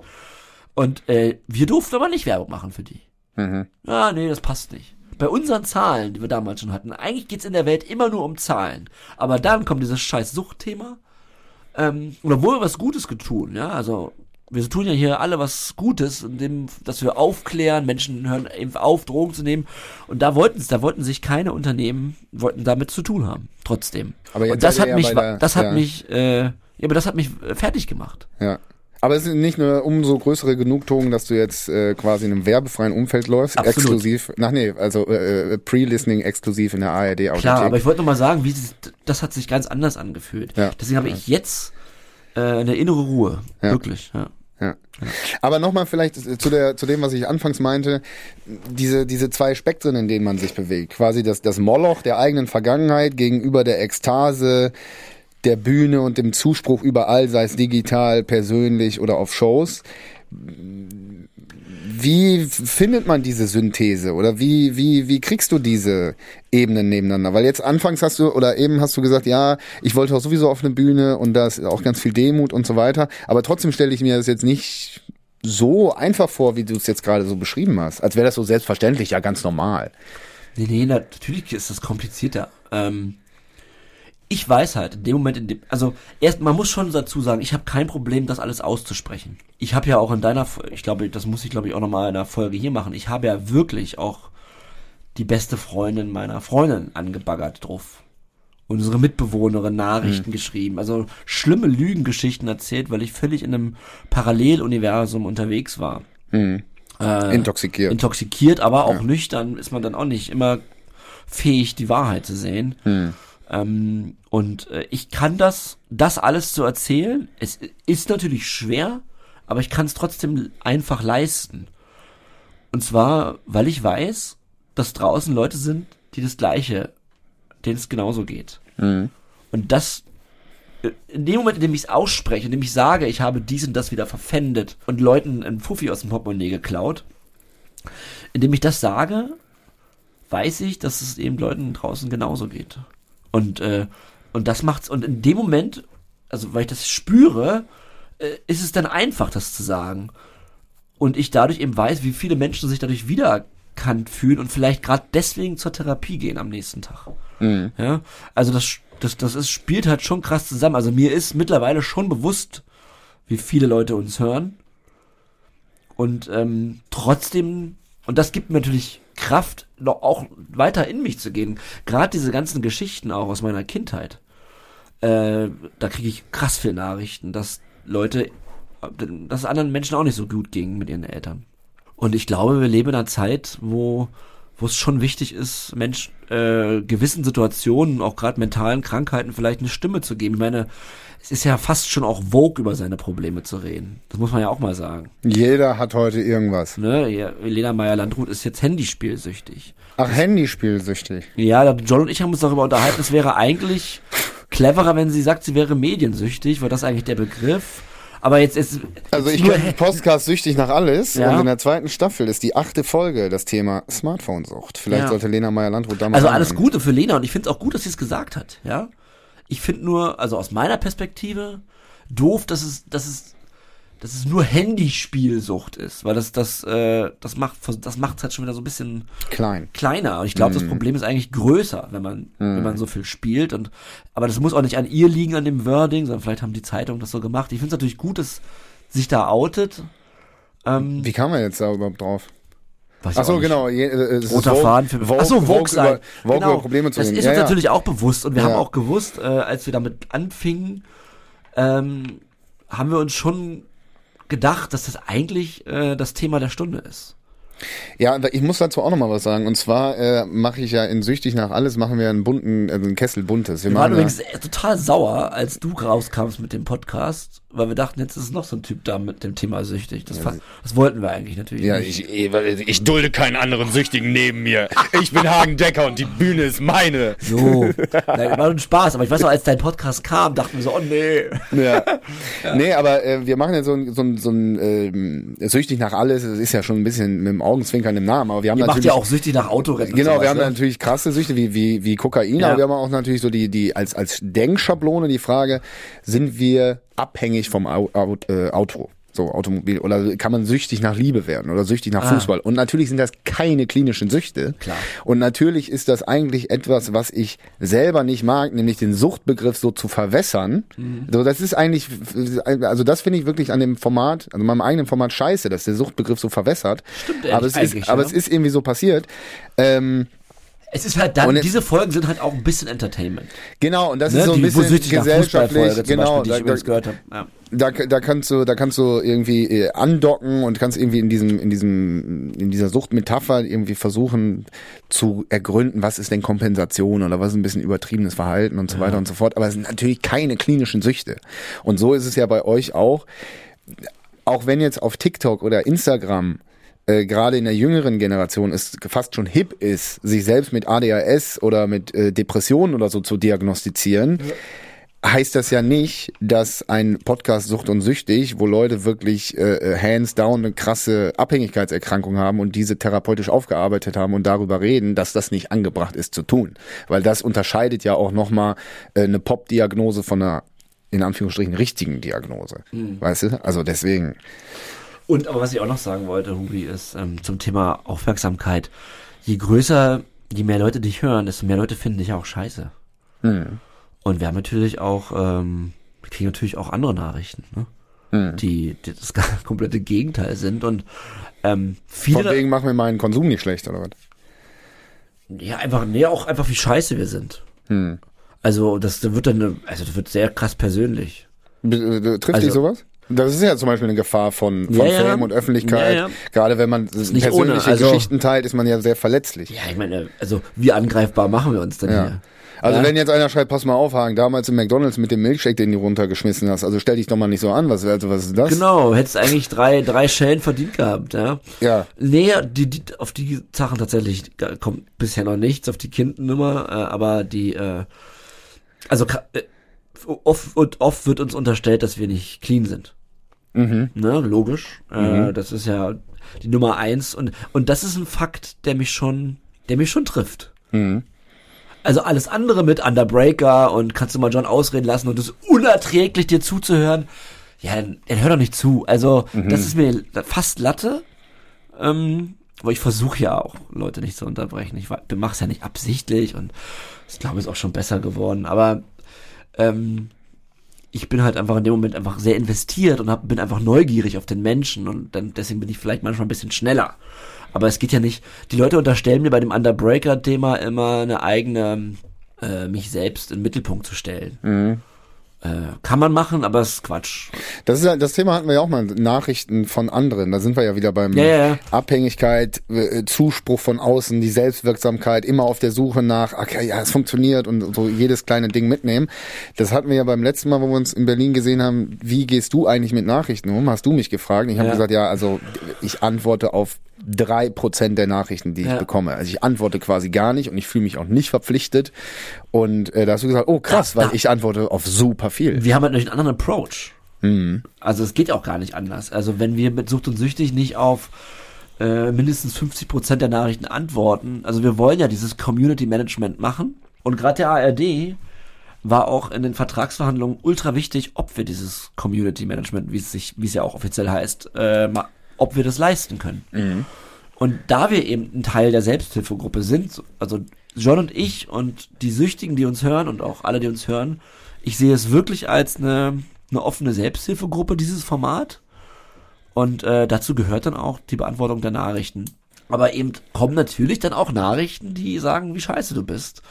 Und äh, wir durften aber nicht Werbung machen für die. Mhm. Ah, nee, das passt nicht. Bei unseren Zahlen, die wir damals schon hatten, eigentlich geht's in der Welt immer nur um Zahlen. Aber dann kommt dieses scheiß Suchtthema. Ähm, und obwohl wir was Gutes getun, ja, also wir tun ja hier alle was Gutes, indem, dass wir aufklären, Menschen hören eben auf, Drogen zu nehmen. Und da wollten da wollten sich keine Unternehmen, wollten damit zu tun haben, trotzdem. Aber jetzt und das hat mich, der, das hat ja. mich, äh, ja, aber das hat mich fertig gemacht. Ja. Aber es ist nicht nur umso größere Genugtuung, dass du jetzt äh, quasi in einem werbefreien Umfeld läufst, Absolut. exklusiv, nach nee, also äh, äh, Pre-Listening exklusiv in der ARD Audiothek. Klar, aber ich wollte noch mal sagen, wie das hat sich ganz anders angefühlt. Ja. Deswegen habe ich jetzt äh, eine innere Ruhe. Ja. Wirklich, ja. Ja. Aber nochmal vielleicht zu der zu dem, was ich anfangs meinte, diese diese zwei Spektren, in denen man sich bewegt, quasi das das Moloch der eigenen Vergangenheit gegenüber der Ekstase der Bühne und dem Zuspruch überall, sei es digital, persönlich oder auf Shows. Wie findet man diese Synthese oder wie, wie, wie kriegst du diese Ebenen nebeneinander? Weil jetzt anfangs hast du oder eben hast du gesagt, ja, ich wollte auch sowieso auf eine Bühne und da ist auch ganz viel Demut und so weiter. Aber trotzdem stelle ich mir das jetzt nicht so einfach vor, wie du es jetzt gerade so beschrieben hast. Als wäre das so selbstverständlich, ja, ganz normal. Nee, nee, natürlich ist das komplizierter. Ähm, ich weiß halt, in dem Moment, in dem, also erst, man muss schon dazu sagen, ich habe kein Problem, das alles auszusprechen. Ich habe ja auch in deiner, ich glaube, das muss ich glaube ich auch nochmal in einer Folge hier machen. Ich habe ja wirklich auch die beste Freundin meiner Freundin angebaggert drauf. Unsere Mitbewohnerin Nachrichten geschrieben, also schlimme Lügengeschichten erzählt, weil ich völlig in einem Paralleluniversum unterwegs war. Hm. Äh, Intoxikiert. intoxikiert, aber auch nüchtern ist man dann auch nicht immer fähig, die Wahrheit zu sehen. Hm. Ähm, und äh, ich kann das, das alles zu erzählen. Es ist natürlich schwer, aber ich kann es trotzdem einfach leisten. Und zwar, weil ich weiß, dass draußen Leute sind, die das Gleiche, denen es genauso geht. Hm. Und das, äh, in dem Moment, in dem ich es ausspreche, in dem ich sage, ich habe dies und das wieder verpfändet und Leuten einen Fuffi aus dem Portemonnaie geklaut, indem ich das sage, weiß ich, dass es eben Leuten draußen genauso geht. Und, äh, und das macht's, und in dem Moment, also weil ich das spüre, äh, ist es dann einfach, das zu sagen. Und ich dadurch eben weiß, wie viele Menschen sich dadurch wiedererkannt fühlen und vielleicht gerade deswegen zur Therapie gehen am nächsten Tag. Mhm. Ja, also das, das, das ist, spielt halt schon krass zusammen. Also mir ist mittlerweile schon bewusst, wie viele Leute uns hören. Und ähm, trotzdem, und das gibt mir natürlich Kraft, noch auch weiter in mich zu gehen. Gerade diese ganzen Geschichten auch aus meiner Kindheit. Äh, da kriege ich krass viele Nachrichten, dass Leute, dass anderen Menschen auch nicht so gut ging mit ihren Eltern. Und ich glaube, wir leben in einer Zeit, wo wo es schon wichtig ist, Mensch, äh, gewissen Situationen, auch gerade mentalen Krankheiten, vielleicht eine Stimme zu geben. Ich meine, es ist ja fast schon auch Vogue, über seine Probleme zu reden. Das muss man ja auch mal sagen. Jeder hat heute irgendwas. Ne? Ja, Lena Meyer-Landrut ist jetzt Handyspielsüchtig. Ach, Handyspielsüchtig. Ja, John und ich haben uns darüber unterhalten, es wäre eigentlich cleverer, wenn sie sagt, sie wäre mediensüchtig, weil das eigentlich der Begriff. Aber jetzt ist Also ich kenne Podcast süchtig nach alles Ja. und in der zweiten Staffel ist die achte Folge das Thema Smartphone-Sucht. Vielleicht Ja. sollte Lena Meyer-Landrut da mal Also alles Gute für Lena und ich finde es auch gut, dass sie es gesagt hat, ja. Ich finde nur, also aus meiner Perspektive, doof, dass es, dass es, dass es nur Handyspielsucht ist, weil das, das, äh, das macht, das macht es halt schon wieder so ein bisschen Klein. kleiner. Und ich glaube, Mhm. das Problem ist eigentlich größer, wenn man, wenn man so viel spielt. Und aber das muss auch nicht an ihr liegen, an dem Wording, sondern vielleicht haben die Zeitungen das so gemacht. Ich finde es natürlich gut, dass sich da outet. Ähm, Wie kam man jetzt da überhaupt drauf? weiß Ach so, genau. Je, äh, Roter Faden für Vogue, Ach so, Vogue, Vogue sein. über, Vogue genau. über Probleme zu Das reden. ist uns ja. natürlich auch bewusst und wir Ja. haben auch gewusst, äh, als wir damit anfingen, ähm, haben wir uns schon gedacht, dass das eigentlich äh, das Thema der Stunde ist. Ja, ich muss dazu auch noch mal was sagen. Und zwar äh, mache ich ja in Süchtig nach alles, machen wir einen bunten, also einen Kessel buntes. Wir Wir waren übrigens äh, total sauer, als du rauskamst mit dem Podcast, weil wir dachten, jetzt ist noch so ein Typ da mit dem Thema süchtig. Das, fa- das wollten wir eigentlich natürlich ja, nicht. ich, ich, ich dulde keinen anderen Süchtigen neben mir. Ich bin Hagen Decker und die Bühne ist meine. So, Nein, war ein Spaß, aber ich weiß noch, als dein Podcast kam, dachten wir so, oh nee. Ja. Nee, aber äh, wir machen ja so ein, so ein, so ein ähm, süchtig nach alles, es ist ja schon ein bisschen mit dem Augenzwinkern im Namen, aber wir haben Ihr macht natürlich ja auch süchtig nach Autorennen. Genau, sowas, wir haben ne? natürlich krasse Süchte wie, wie, wie Kokain, Ja. aber wir haben auch natürlich so die, die als, als Denkschablone die Frage, sind wir abhängig vom äh, Auto? So, Automobil. Oder kann man süchtig nach Liebe werden oder süchtig nach Ah. Fußball? Und natürlich sind das keine klinischen Süchte. Klar. Und natürlich ist das eigentlich etwas, was ich selber nicht mag, nämlich den Suchtbegriff so zu verwässern. Mhm. So, das ist eigentlich, also das finde ich wirklich an dem Format, also meinem eigenen Format scheiße, dass der Suchtbegriff so verwässert. Stimmt aber es ist, aber ja. es ist irgendwie so passiert. Ähm, Es ist halt dann, diese Folgen sind halt auch ein bisschen Entertainment. Genau, und das Ne? ist so ein Die- bisschen gesellschaftlich, genau, Beispiel, die ich da, übrigens da, gehört habe. Ja. da, da kannst du, da kannst du irgendwie äh, andocken und kannst irgendwie in diesem, in diesem, in dieser Suchtmetapher irgendwie versuchen zu ergründen, was ist denn Kompensation oder was ist ein bisschen übertriebenes Verhalten und so weiter und so fort. Aber es sind natürlich keine klinischen Süchte. Und so ist es ja bei euch auch. Auch wenn jetzt auf TikTok oder Instagram äh, gerade in der jüngeren Generation es fast schon hip ist, sich selbst mit ADHS oder mit äh, Depressionen oder so zu diagnostizieren, heißt das ja nicht, dass ein Podcast Sucht und Süchtig, wo Leute wirklich äh, hands down eine krasse Abhängigkeitserkrankung haben und diese therapeutisch aufgearbeitet haben und darüber reden, dass das nicht angebracht ist zu tun. Weil das unterscheidet ja auch nochmal äh, eine Pop-Diagnose von einer in Anführungsstrichen richtigen Diagnose. Weißt du? Also deswegen. Und aber was ich auch noch sagen wollte, Hubi, ist ähm, zum Thema Aufmerksamkeit. Je größer, je mehr Leute dich hören, desto mehr Leute finden dich auch scheiße. Hm. Und wir haben natürlich auch, ähm, wir kriegen natürlich auch andere Nachrichten, ne? Hm. die, die das komplette Gegenteil sind. Und ähm, Von viele, wegen machen wir meinen Konsum nicht schlecht, oder was? ja einfach, nee, auch einfach wie scheiße wir sind. Hm. Also das wird dann, also das wird sehr krass persönlich. Äh, Trifft Also- dich sowas? Das ist ja zum Beispiel eine Gefahr von, von Ja, ja. Fame und Öffentlichkeit. Ja, ja. Gerade wenn man nicht persönliche ohne, also- Geschichten teilt, ist man ja sehr verletzlich. Ja, ich meine, also wie angreifbar machen wir uns denn Ja. hier? Also wenn jetzt einer schreibt, pass mal auf, Hagen, damals im McDonalds mit dem Milkshake, den du runtergeschmissen hast, also stell dich doch mal nicht so an, was, also was ist das? Genau, hättest eigentlich drei, drei Schellen verdient gehabt, ja. Ja. Nee, die, die, auf die Sachen tatsächlich kommt bisher noch nichts, auf die Kindennummer, äh, aber die, äh, also äh, oft, und oft wird uns unterstellt, dass wir nicht clean sind. Mhm. Ne, logisch. Äh, das ist ja die Nummer eins und, und das ist ein Fakt, der mich schon, der mich schon trifft. Mhm. Also alles andere mit Underbreaker und kannst du mal John ausreden lassen und es ist unerträglich dir zuzuhören. Ja, dann, dann hör doch nicht zu. Also das ist mir fast Latte. Ähm, aber ich versuche ja auch, Leute nicht zu unterbrechen. Ich mache es ja nicht absichtlich und ich glaube, ist auch schon besser geworden. Aber ähm, ich bin halt einfach in dem Moment einfach sehr investiert und hab, bin einfach neugierig auf den Menschen und dann deswegen bin ich vielleicht manchmal ein bisschen schneller. Aber es geht ja nicht, die Leute unterstellen mir bei dem Underbreaker-Thema immer eine eigene, äh, mich selbst in den Mittelpunkt zu stellen. Mhm. Äh, kann man machen, aber es ist Quatsch. Das ist das Thema hatten wir ja auch mal, Nachrichten von anderen. Da sind wir ja wieder beim Ja, ja. Abhängigkeit, äh, Zuspruch von außen, die Selbstwirksamkeit, immer auf der Suche nach, okay, ja, es funktioniert und so jedes kleine Ding mitnehmen. Das hatten wir ja beim letzten Mal, wo wir uns in Berlin gesehen haben, wie gehst du eigentlich mit Nachrichten um? Hast du mich gefragt? Ich habe Ja. gesagt, ja, also ich antworte auf drei Prozent der Nachrichten, die ich bekomme. Also ich antworte quasi gar nicht und ich fühle mich auch nicht verpflichtet. Und äh, da hast du gesagt, oh krass, Da- weil da- ich antworte auf super viel. Wir haben halt natürlich einen anderen Approach. Mhm. Also es geht auch gar nicht anders. Also wenn wir mit Sucht und Süchtig nicht auf äh, mindestens 50 Prozent der Nachrichten antworten, also wir wollen ja dieses Community Management machen und gerade der ARD war auch in den Vertragsverhandlungen ultra wichtig, ob wir dieses Community Management, wie es sich, wie es ja auch offiziell heißt, äh, ma- ob wir das leisten können. Und da wir eben ein Teil der Selbsthilfegruppe sind, so- also John und ich und die Süchtigen, die uns hören und auch alle, die uns hören, ich sehe es wirklich als eine, eine offene Selbsthilfegruppe, dieses Format. Und äh, dazu gehört dann auch die Beantwortung der Nachrichten. Aber eben kommen natürlich dann auch Nachrichten, die sagen, wie scheiße du bist.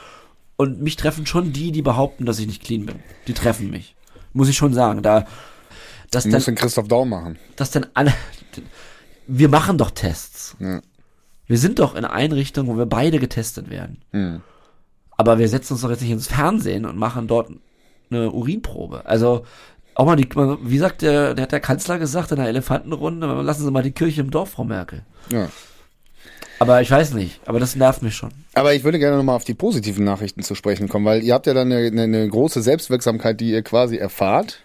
Und mich treffen schon die, die behaupten, dass ich nicht clean bin. Die treffen mich. Muss ich schon sagen. Da, dass Du dann, musst den Christoph Daum machen. dass dann alle, wir machen doch Tests. Ja. Wir sind doch in Einrichtungen, wo wir beide getestet werden. Hm. Aber wir setzen uns doch jetzt nicht ins Fernsehen und machen dort eine Urinprobe. Also auch mal die, wie sagt der, der hat der Kanzler gesagt in der Elefantenrunde, lassen Sie mal die Kirche im Dorf, Frau Merkel. Ja. Aber ich weiß nicht, aber das nervt mich schon. Aber ich würde gerne nochmal auf die positiven Nachrichten zu sprechen kommen, weil ihr habt ja dann eine, eine, eine große Selbstwirksamkeit, die ihr quasi erfahrt.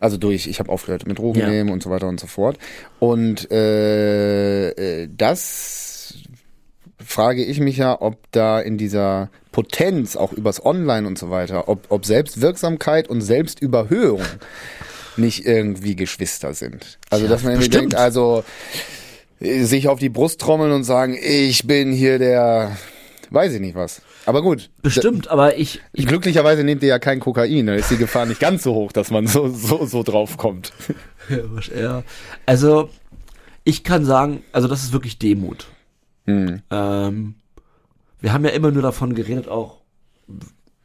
Also durch, ich habe aufgehört mit Drogen Ja. nehmen und so weiter und so fort. Und äh, äh, das frage ich mich ja, ob da in dieser Potenz, auch übers Online und so weiter, ob, ob Selbstwirksamkeit und Selbstüberhöhung nicht irgendwie Geschwister sind. Also Ja, dass man irgendwie denkt, also äh, sich auf die Brust trommeln und sagen, ich bin hier der, weiß ich nicht was. Aber gut. Bestimmt, aber ich, ich Glücklicherweise nehmt ihr ja kein Kokain, da ist die Gefahr nicht ganz so hoch, dass man so, so, so drauf kommt. ja, also ich kann sagen, also das ist wirklich Demut. Hm. Ähm, wir haben ja immer nur davon geredet, auch,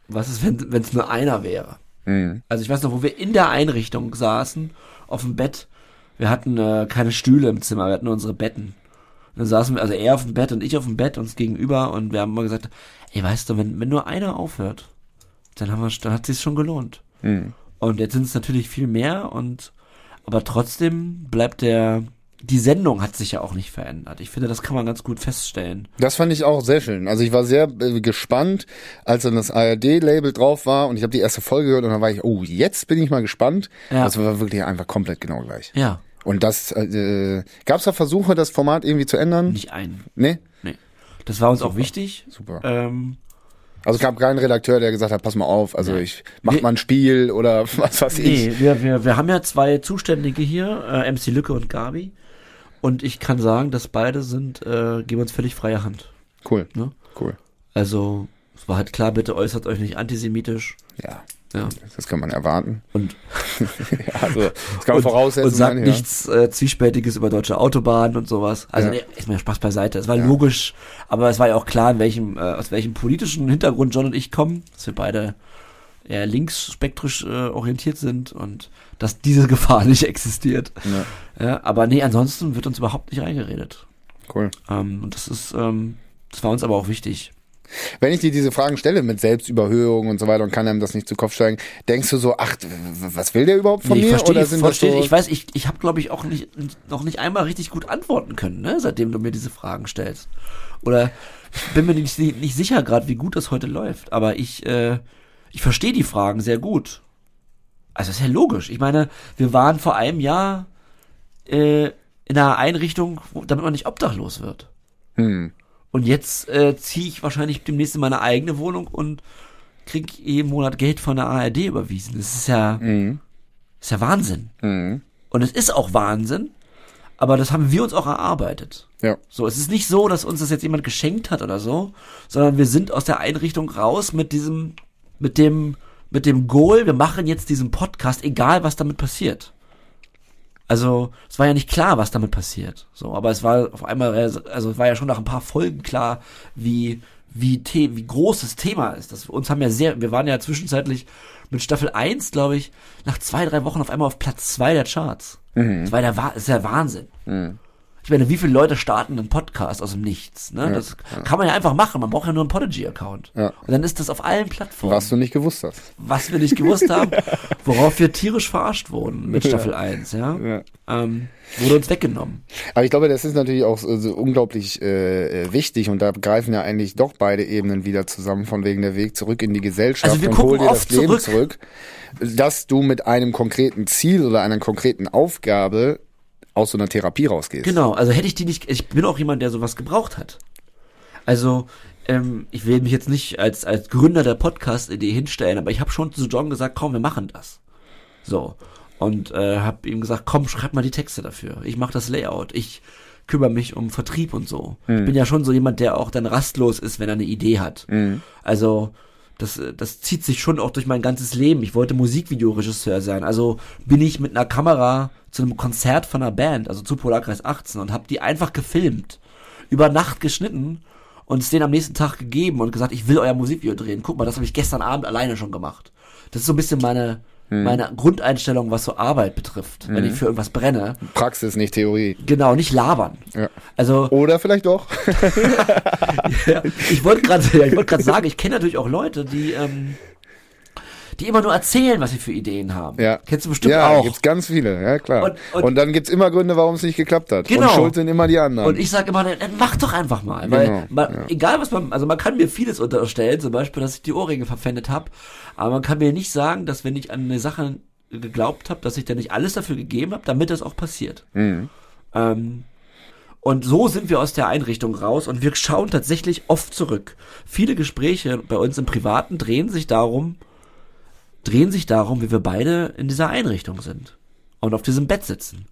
was ist, wenn es nur einer wäre. Mhm. Also ich weiß noch, wo wir in der Einrichtung saßen, auf dem Bett. Wir hatten äh, keine Stühle im Zimmer, wir hatten nur unsere Betten. Dann saßen wir, also er auf dem Bett und ich auf dem Bett uns gegenüber und wir haben mal gesagt, ey, weißt du, wenn, wenn nur einer aufhört, dann haben wir, dann hat sich's schon gelohnt. Mhm. Und jetzt sind es natürlich viel mehr und aber trotzdem bleibt der die Sendung hat sich ja auch nicht verändert. Ich finde, das kann man ganz gut feststellen. Das fand ich auch sehr schön. Also ich war sehr äh, gespannt, als dann das ARD-Label drauf war und ich habe die erste Folge gehört und dann war ich, oh, jetzt bin ich mal gespannt. Ja. Das war wirklich einfach komplett genau gleich. Ja, Und das, äh, gab es da Versuche, das Format irgendwie zu ändern? nicht ein. Nee? Nee. Das war uns auch wichtig. Super. Ähm, Also es gab keinen Redakteur, der gesagt hat, pass mal auf, also Ja. ich mach Wir- mal ein Spiel oder was weiß ich. nee, wir, wir, wir haben ja zwei Zuständige hier, äh, MC Lücke und Gabi. Und ich kann sagen, dass beide sind, äh, geben uns völlig freie Hand. Cool, Ne? cool. Also, es war halt klar, bitte äußert euch nicht antisemitisch. Ja, Ja. das kann man erwarten. Und, Ja, also das kann man und, voraussetzen. und sagt ja. nichts äh, Zwiespältiges über deutsche Autobahnen und sowas. Also, Ja. nee, ist mir Spaß beiseite. Es war logisch, aber es war ja auch klar, in welchem, äh, aus welchem politischen Hintergrund John und ich kommen, dass wir beide eher linksspektrisch äh, orientiert sind und dass diese Gefahr nicht existiert. Ja, Ja, aber nee, ansonsten wird uns überhaupt nicht reingeredet. cool. Ähm, und das ist, ähm, das war uns aber auch wichtig. Wenn ich dir diese Fragen stelle mit Selbstüberhöhung und so weiter und kann einem das nicht zu Kopf steigen, denkst du so, ach, was will der überhaupt von Nee, ich mir? verstehe, Oder ich, sind das verstehe, so, ich weiß, ich, ich habe glaube ich auch nicht, noch nicht einmal richtig gut antworten können, ne, seitdem du mir diese Fragen stellst. Oder bin mir nicht, nicht sicher gerade, wie gut das heute läuft, aber ich, äh, ich verstehe die Fragen sehr gut. Also ist ja logisch. Ich meine, wir waren vor einem Jahr äh, in einer Einrichtung, wo, damit man nicht obdachlos wird. hm, Und jetzt äh, ziehe ich wahrscheinlich demnächst in meine eigene Wohnung und krieg jeden Monat Geld von der ARD überwiesen. Das ist ja, mhm, ist ja Wahnsinn. mhm, Und es ist auch Wahnsinn, aber das haben wir uns auch erarbeitet. ja, So, es ist nicht so, dass uns das jetzt jemand geschenkt hat oder so, sondern wir sind aus der Einrichtung raus mit diesem, mit dem, mit dem Goal, wir machen jetzt diesen Podcast, egal was damit passiert. Also, es war ja nicht klar, was damit passiert. So, aber es war auf einmal, also es war ja schon nach ein paar Folgen klar, wie, wie, The wie groß das Thema ist. Das, uns haben ja sehr, wir waren ja zwischenzeitlich mit Staffel 1, glaube ich, nach zwei, drei Wochen auf einmal auf Platz zwei der Charts. Das war der, das ist ja Wahnsinn. Ich meine, wie viele Leute starten einen Podcast aus dem Nichts? Ne? das kann man ja einfach machen. Man braucht ja nur einen Podigy-Account. Ja. Und dann ist das auf allen Plattformen. was du nicht gewusst hast. Was wir nicht gewusst haben, worauf wir tierisch verarscht wurden mit Staffel 1, ja. Ja. Ähm, wurde uns weggenommen. Aber ich glaube, das ist natürlich auch so, so unglaublich äh, äh, wichtig und da greifen ja eigentlich doch beide Ebenen wieder zusammen, von wegen der Weg zurück in die Gesellschaft Also wir und hol dir das Leben zurück. zurück, dass du mit einem konkreten Ziel oder einer konkreten Aufgabe aus so einer Therapie rausgehst. Genau, also hätte ich die nicht, ich bin auch jemand, der sowas gebraucht hat. Also, ähm, ich will mich jetzt nicht als, als Gründer der Podcast-Idee hinstellen, aber ich habe schon zu John gesagt, komm, wir machen das. So. Und äh, habe ihm gesagt, komm, schreib mal die Texte dafür. Ich mache das Layout. Ich kümmere mich um Vertrieb und so. Ich bin ja schon so jemand, der auch dann rastlos ist, wenn er eine Idee hat. Also das, äh, das zieht sich schon auch durch mein ganzes Leben. Ich wollte Musikvideoregisseur sein. Also bin ich mit einer Kamera zu einem Konzert von einer Band, also zu Polarkreis 18 und habe die einfach gefilmt, über Nacht geschnitten und es denen am nächsten Tag gegeben und gesagt, ich will euer Musikvideo drehen. Guck mal, das habe ich gestern Abend alleine schon gemacht. Das ist so ein bisschen meine meine Grundeinstellung, was so Arbeit betrifft, wenn ich für irgendwas brenne. Praxis, nicht Theorie. Genau, nicht labern. Ja. Also Oder vielleicht doch. ja, ich wollte gerade ja, ich wollte gerade sagen, ich kenne natürlich auch Leute, die ähm, die immer nur erzählen, was sie für Ideen haben. Ja. Kennst du bestimmt ja, auch. gibt's ganz viele, ja klar. Und- Und, und- dann gibt's immer Gründe, warum es nicht geklappt hat. Genau. Und schuld sind immer die anderen. Und ich sage immer, dann mach doch einfach mal. Weil, Genau, man, ja. egal was man, also man kann mir vieles unterstellen, zum Beispiel, dass ich die Ohrringe verpfändet habe, aber man kann mir nicht sagen, dass wenn ich an eine Sache geglaubt habe, dass ich dann nicht alles dafür gegeben habe, damit das auch passiert. Mhm. Ähm, und so sind wir aus der Einrichtung raus und wir schauen tatsächlich oft zurück. Viele Gespräche bei uns im Privaten drehen sich darum, drehen sich darum, wie wir beide in dieser Einrichtung sind und auf diesem Bett sitzen.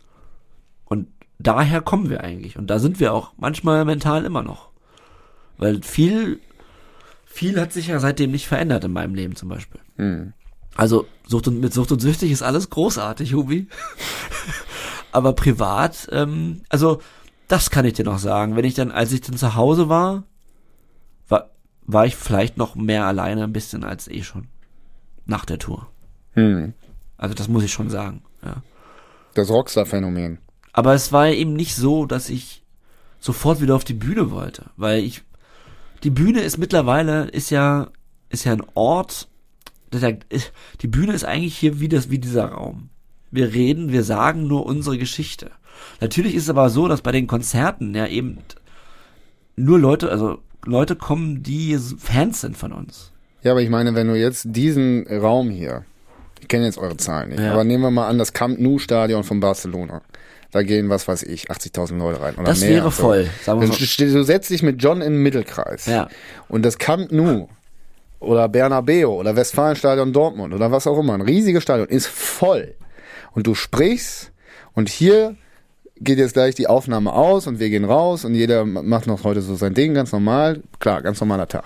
Und daher kommen wir eigentlich. Und da sind wir auch manchmal mental immer noch. Weil viel, viel hat sich ja seitdem nicht verändert in meinem Leben zum Beispiel. Mhm. Also Sucht und, mit Sucht und Süchtig ist alles großartig, Hubi. Aber privat, ähm, also das kann ich dir noch sagen. Wenn ich dann, als ich dann zu Hause war, war war ich vielleicht noch mehr alleine ein bisschen als eh schon. Nach der Tour. Hm. Also das muss ich schon sagen. Ja. Das Rockstar-Phänomen. Aber es war eben nicht so, dass ich sofort wieder auf die Bühne wollte, weil ich die Bühne ist mittlerweile ist ja ist ja ein Ort, der, die Bühne ist eigentlich hier wie das wie dieser Raum. Wir reden, wir sagen nur unsere Geschichte. Natürlich ist es aber so, dass bei den Konzerten ja eben nur Leute, also Leute kommen, die Fans sind von uns. Ja, aber ich meine, wenn du jetzt diesen Raum hier, ich kenne jetzt eure Zahlen nicht, Ja. aber nehmen wir mal an, das Camp Nou Stadion von Barcelona. Da gehen, was weiß ich, 80.000 Leute rein. Das mehr. wäre So. voll, wir Dann Du setzt dich mit John in den Mittelkreis. Ja. Und das Camp Nou oder Bernabeu oder Westfalenstadion Dortmund oder was auch immer, ein riesiges Stadion, ist voll. Und du sprichst und hier geht jetzt gleich die Aufnahme aus und wir gehen raus und jeder macht noch heute so sein Ding, ganz normal. Klar, ganz normaler Tag.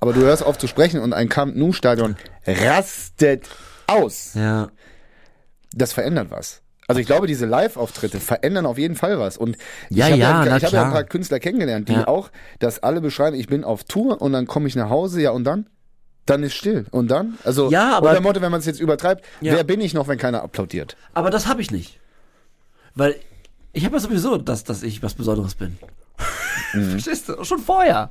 Aber du hörst auf zu sprechen und ein Camp Nou Stadion rastet aus. Ja. Das verändert was. Also ich glaube, diese Live-Auftritte verändern auf jeden Fall was. Und Ja, ich habe ja, ja, ich habe ja ein paar Künstler kennengelernt, die Ja. auch das alle beschreiben, ich bin auf Tour und dann komme ich nach Hause, ja und dann? Dann ist still. Und dann? Also Ja, aber- unter Motto, wenn man es jetzt übertreibt, Ja. wer bin ich noch, wenn keiner applaudiert? Aber das habe ich nicht. Weil ich habe ja sowieso, dass, dass ich was Besonderes bin. Verstehst du? Schon vorher.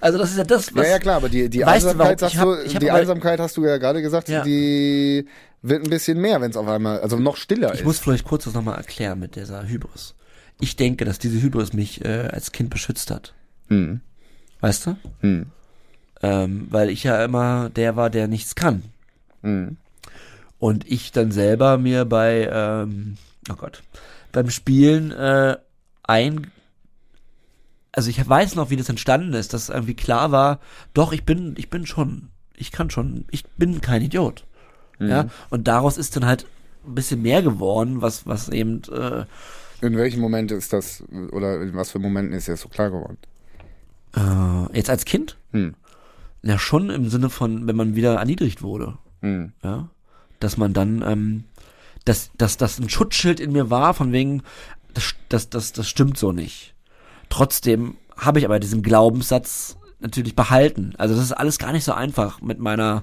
Also das ist ja das, was... Mhm. ja, ja, klar, aber die, die? Einsamkeit, sagst Ich hab- du, ich die Einsamkeit hast du ja gerade gesagt, Ja. die wird ein bisschen mehr, wenn es auf einmal, also noch stiller Ich ist. muss vielleicht kurz das nochmal erklären mit dieser Hybris. Ich denke, dass diese Hybris mich äh, als Kind beschützt hat. Hm. Weißt du? Hm. Ähm, weil ich ja immer der war, der nichts kann. Hm. Und ich dann selber mir bei, ähm, oh Gott, beim Spielen äh, ein, also ich weiß noch, wie das entstanden ist, dass irgendwie klar war, doch, ich bin, ich bin schon, ich kann schon, ich bin kein Idiot. Ja, und daraus ist dann halt ein bisschen mehr geworden, was, was eben, äh, In welchem Moment ist das, oder in was für Momenten ist das so klar geworden? äh, jetzt als Kind, Hm. ja schon im Sinne von, wenn man wieder erniedrigt wurde. Hm. ja, dass man dann, ähm, dass, dass das ein Schutzschild in mir war, von wegen, das, das, das, das stimmt so nicht. Trotzdem habe ich aber diesen Glaubenssatz natürlich behalten. Also das ist alles gar nicht so einfach mit meiner,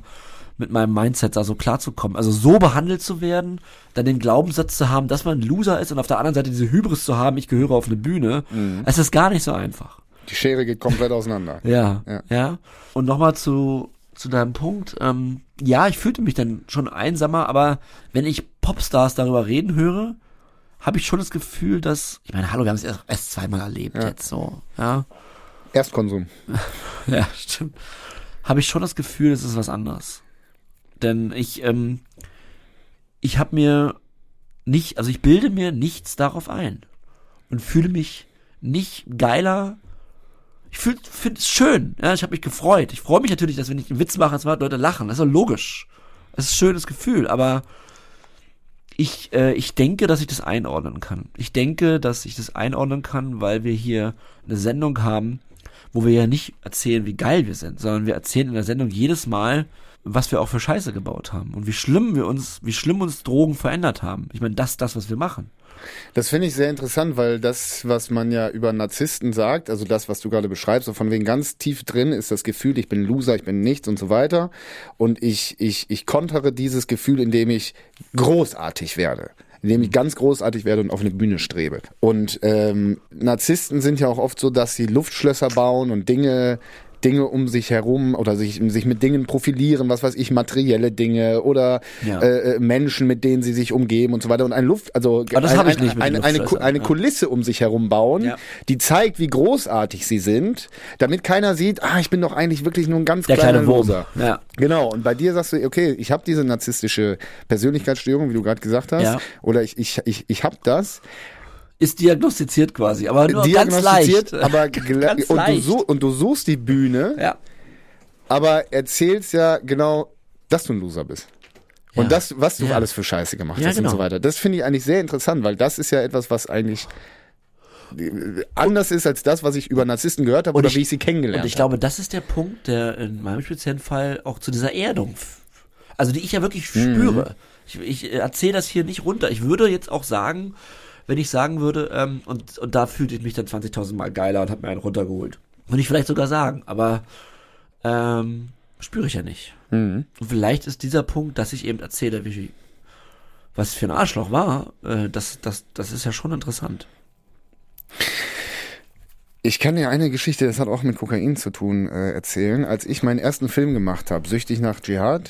mit meinem Mindset da so klarzukommen. Also so behandelt zu werden, dann den Glaubenssatz zu haben, dass man ein Loser ist und auf der anderen Seite diese Hybris zu haben, ich gehöre auf eine Bühne. Es ist gar nicht so einfach. Die Schere geht komplett auseinander. Ja, Ja. ja. Und nochmal zu, zu deinem Punkt. Ähm, ja, ich fühlte mich dann schon einsamer, aber wenn ich Popstars darüber reden höre, habe ich schon das Gefühl, dass, ich meine, hallo, wir haben es erst, erst zweimal erlebt Ja. jetzt so, ja. Erstkonsum. Ja, stimmt. Habe ich schon das Gefühl, es ist was anderes. Denn ich, ähm, ich habe mir nicht, also ich bilde mir nichts darauf ein und fühle mich nicht geiler. Ich finde es schön, ja, ich habe mich gefreut. Ich freue mich natürlich, dass wenn ich einen Witz mache, dass Leute lachen. Das ist doch logisch. Das ist ein schönes Gefühl, aber ich, äh, ich denke, dass ich das einordnen kann. Ich denke, dass ich das einordnen kann, weil wir hier eine Sendung haben, wo wir ja nicht erzählen, wie geil wir sind, sondern wir erzählen in der Sendung jedes Mal, was wir auch für Scheiße gebaut haben und wie schlimm wir uns, wie schlimm uns Drogen verändert haben. Ich meine, das ist das, was wir machen. Das finde ich sehr interessant, weil das, was man ja über Narzissten sagt, also das, was du gerade beschreibst, so von wegen ganz tief drin ist das Gefühl, ich bin Loser, ich bin nichts und so weiter. Und ich, ich, ich kontere dieses Gefühl, indem ich großartig werde. Indem ich ganz großartig werde und auf eine Bühne strebe. Und ähm, Narzissten sind ja auch oft so, dass sie Luftschlösser bauen und Dinge Dinge um sich herum oder sich, sich mit Dingen profilieren, was weiß ich, materielle Dinge oder Ja. äh, äh, Menschen, mit denen sie sich umgeben und so weiter. Und ein Luft, also ein, ein, eine, eine, eine. Kulisse um sich herum bauen, Ja. die zeigt, wie großartig sie sind, damit keiner sieht, ah, ich bin doch eigentlich wirklich nur ein ganz Der kleiner kleine. Loser. Ja. Genau, und bei dir sagst du, okay, ich habe diese narzisstische Persönlichkeitsstörung, wie du gerade gesagt hast, oder ich, ich, ich, ich habe das, Ist diagnostiziert quasi, aber nur ganz leicht. aber Ganz und, du leicht. such, und du suchst die Bühne, ja. aber erzählst ja genau, dass du ein Loser bist. Und Ja. das, was du Ja. alles für Scheiße gemacht hast und genau. so weiter. Das finde ich eigentlich sehr interessant, weil das ist ja etwas, was eigentlich äh, anders ist als das, was ich über Narzissten gehört habe Und oder ich- wie ich sie kennengelernt Und ich habe. glaube, das ist der Punkt, der in meinem speziellen Fall auch zu dieser Erdung, also die ich ja wirklich Mhm. spüre. Ich, ich erzähle das hier nicht runter. Ich würde jetzt auch sagen, wenn ich sagen würde, ähm, und, und da fühlte ich mich dann 20.000 Mal geiler und habe mir einen runtergeholt. Würde ich vielleicht sogar sagen, aber ähm, spüre ich ja nicht. Mhm. Und vielleicht ist dieser Punkt, dass ich eben erzähle, wie was für ein Arschloch war, äh, das, das, das ist ja schon interessant. Ich kann dir eine Geschichte, das hat auch mit Kokain zu tun, äh, erzählen. Als ich meinen ersten Film gemacht habe, Süchtig nach Dschihad,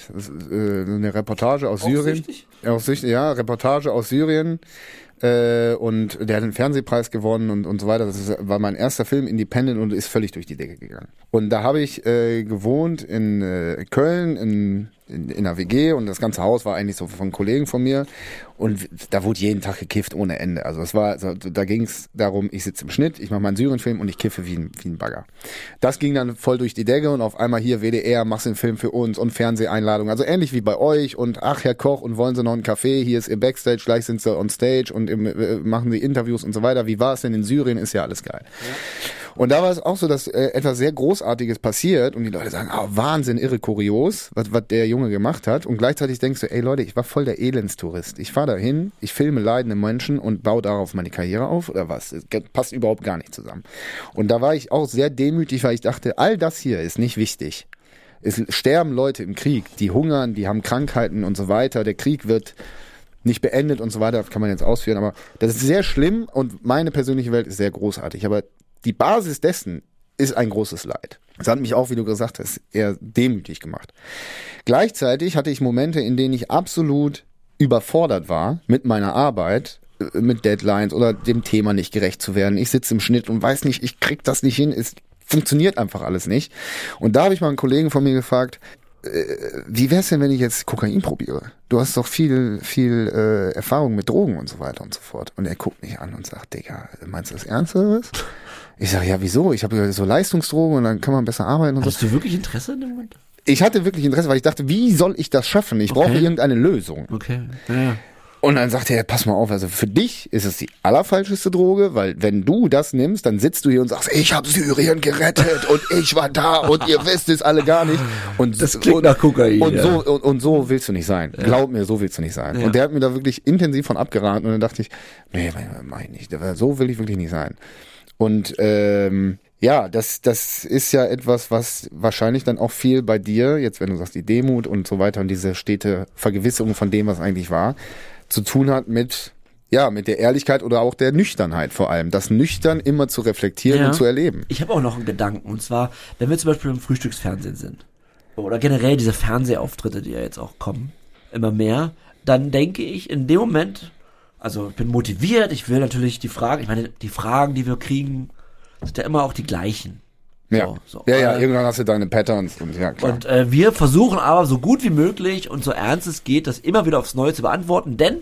äh, eine Reportage aus Auch Syrien. süchtig? Auch süchtig, ja, Reportage aus Syrien. Äh, und der hat den Fernsehpreis gewonnen und, und so weiter. Das ist, war mein erster Film, Independent, und ist völlig durch die Decke gegangen. Und da habe ich äh, gewohnt in äh, Köln, in, in, in einer WG und das ganze Haus war eigentlich so von Kollegen von mir. Und da wurde jeden Tag gekifft ohne Ende. Also es war, also da ging es darum, ich sitze im Schnitt, ich mache meinen Syrien-Film und ich kiffe wie ein, wie ein Bagger. Das ging dann voll durch die Decke und auf einmal hier WDR, machst den Film für uns und Fernseheinladung. Also ähnlich wie bei euch und ach, Herr Koch und wollen Sie noch einen Kaffee? Hier ist Ihr Backstage, gleich sind Sie on Stage und im, äh, machen Sie Interviews und so weiter. Wie war es denn in Syrien? Ist ja alles geil. Und da war es auch so, dass äh, etwas sehr Großartiges passiert und die Leute sagen, ah, Wahnsinn, irre kurios, was, was der Junge gemacht hat. Und gleichzeitig denkst du, ey Leute, ich war voll der Elendstourist. Ich fahre dahin, ich filme leidende Menschen und baue darauf meine Karriere auf oder was? Das passt überhaupt gar nicht zusammen. Und da war ich auch sehr demütig, weil ich dachte, all das hier ist nicht wichtig. Es sterben Leute im Krieg, die hungern, die haben Krankheiten und so weiter. Der Krieg wird nicht beendet und so weiter, kann man jetzt ausführen, aber das ist sehr schlimm und meine persönliche Welt ist sehr großartig. Aber die Basis dessen ist ein großes Leid. Das hat mich auch, wie du gesagt hast, eher demütig gemacht. Gleichzeitig hatte ich Momente, in denen ich absolut überfordert war mit meiner Arbeit, äh, mit Deadlines oder dem Thema nicht gerecht zu werden. Ich sitze im Schnitt und weiß nicht, ich krieg das nicht hin, es funktioniert einfach alles nicht. Und da habe ich mal einen Kollegen von mir gefragt, äh, wie wär's denn, wenn ich jetzt Kokain probiere? Du hast doch viel, viel äh, Erfahrung mit Drogen und so weiter und so fort. Und er guckt mich an und sagt, Digga, meinst du das ernst oder was? Ich sage, ja, wieso? Ich habe ja so Leistungsdrogen und dann kann man besser arbeiten und so. Hast du wirklich Interesse in dem Moment? Ich hatte wirklich Interesse, weil ich dachte, wie soll ich das schaffen? Ich brauche Okay. irgendeine Lösung. Okay. Ja. Und dann sagte er, pass mal auf, also für dich ist es die allerfalscheste Droge, weil wenn du das nimmst, dann sitzt du hier und sagst, ich habe Syrien gerettet und ich war da und ihr wisst es alle gar nicht. Und Das klingt und, nach Kokain, Und ja. so und, und so willst du nicht sein. Glaub mir, so willst du nicht sein. Ja. Und der hat mir da wirklich intensiv von abgeraten und dann dachte ich, nee, mach ich nicht. So will ich wirklich nicht sein. Und ähm, ja, das, das ist ja etwas, was wahrscheinlich dann auch viel bei dir, jetzt wenn du sagst, die Demut und so weiter und diese stete Vergewisserung von dem, was eigentlich war, zu tun hat mit, ja, mit der Ehrlichkeit oder auch der Nüchternheit vor allem. Das Nüchtern immer zu reflektieren Ja. und zu erleben. Ich habe auch noch einen Gedanken. Und zwar, wenn wir zum Beispiel im Frühstücksfernsehen sind, oder generell diese Fernsehauftritte, die ja jetzt auch kommen, immer mehr, dann denke ich in dem Moment, also ich bin motiviert, ich will natürlich die Fragen, ich meine, die Fragen, die wir kriegen, sind ja immer auch die gleichen. Ja, So, so. ja, ja, Äh, irgendwann hast du deine Patterns und ja, klar. Und äh, wir versuchen aber so gut wie möglich und so ernst es geht, das immer wieder aufs Neue zu beantworten, denn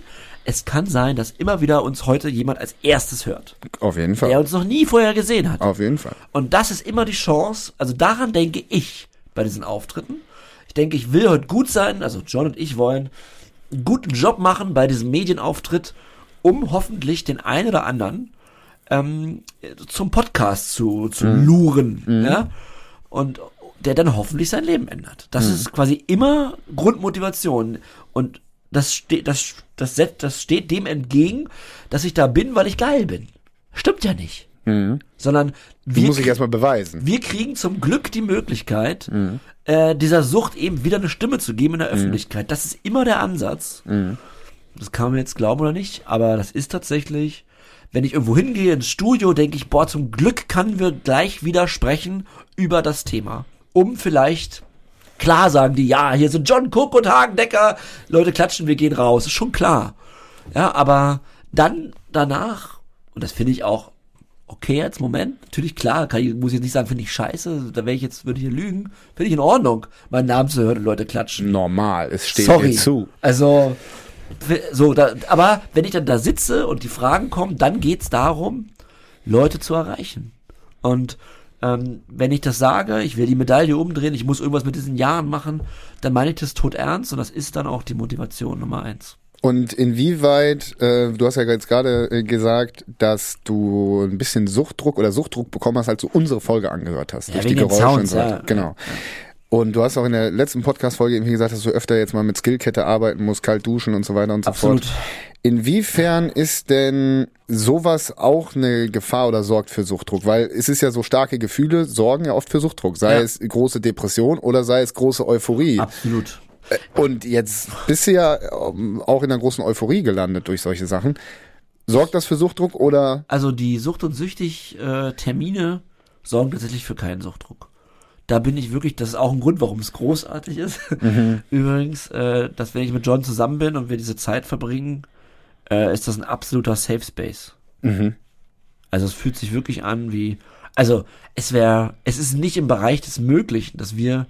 es kann sein, dass immer wieder uns heute jemand als erstes hört, Auf jeden Fall. der uns noch nie vorher gesehen hat. Auf jeden Fall. Und das ist immer die Chance, also daran denke ich bei diesen Auftritten. Ich denke, ich will heute gut sein, also John und ich wollen guten Job machen bei diesem Medienauftritt, um hoffentlich den einen oder anderen ähm, zum Podcast zu, zu luren. Ja? Und der dann hoffentlich sein Leben ändert. Das ist quasi immer Grundmotivation. Und das steht, das, das, das steht dem entgegen, dass ich da bin, weil ich geil bin. Stimmt ja nicht. Sondern Du wir, musst dich erstmal beweisen. wir kriegen zum Glück die Möglichkeit, äh, dieser Sucht eben wieder eine Stimme zu geben in der Öffentlichkeit. Das ist immer der Ansatz. Das kann man jetzt glauben oder nicht, aber das ist tatsächlich, wenn ich irgendwo hingehe ins Studio, denke ich, boah, zum Glück können wir gleich wieder sprechen über das Thema. Um vielleicht, klar sagen die, ja, hier sind John Cook und Hagen Decker, Leute klatschen, wir gehen raus, ist schon klar. Ja, aber dann danach, und das finde ich auch okay als Moment, natürlich klar, kann ich, muss ich jetzt nicht sagen, finde ich scheiße, da wäre ich jetzt, würde ich hier lügen, finde ich in Ordnung, meinen Namen zu hören und Leute klatschen. Normal, es steht Sorry. dir zu. Also, so, da, aber wenn ich dann da sitze und die Fragen kommen, dann geht's darum, Leute zu erreichen. Und ähm, wenn ich das sage, ich will die Medaille umdrehen, ich muss irgendwas mit diesen Jahren machen, dann meine ich das tot ernst und das ist dann auch die Motivation Nummer eins. Und inwieweit, äh, du hast ja jetzt gerade äh, gesagt, dass du ein bisschen Suchtdruck oder Suchtdruck bekommen hast, als du unsere Folge angehört hast. Ja, durch die Geräusche und Sounds, so weiter. ja. Genau. Und du hast auch in der letzten Podcast-Folge irgendwie gesagt, dass du öfter jetzt mal mit Skillkette arbeiten musst, kalt duschen und so weiter und so Absolut. fort. Inwiefern ist denn sowas auch eine Gefahr oder sorgt für Suchtdruck? Weil es ist ja so starke Gefühle sorgen ja oft für Suchtdruck. Sei Ja. es große Depression oder sei es große Euphorie. Absolut. Und jetzt bist du ja ähm, auch in einer großen Euphorie gelandet durch solche Sachen. Sorgt das für Suchtdruck oder? Also die Sucht- und Süchtig-Termine sorgen tatsächlich für keinen Suchtdruck. Da bin ich wirklich, das ist auch ein Grund, warum es großartig ist. Übrigens, äh, dass wenn ich mit John zusammen bin und wir diese Zeit verbringen, äh, ist das ein absoluter Safe Space. Mhm. Also es fühlt sich wirklich an wie, also es wäre, es ist nicht im Bereich des Möglichen, dass wir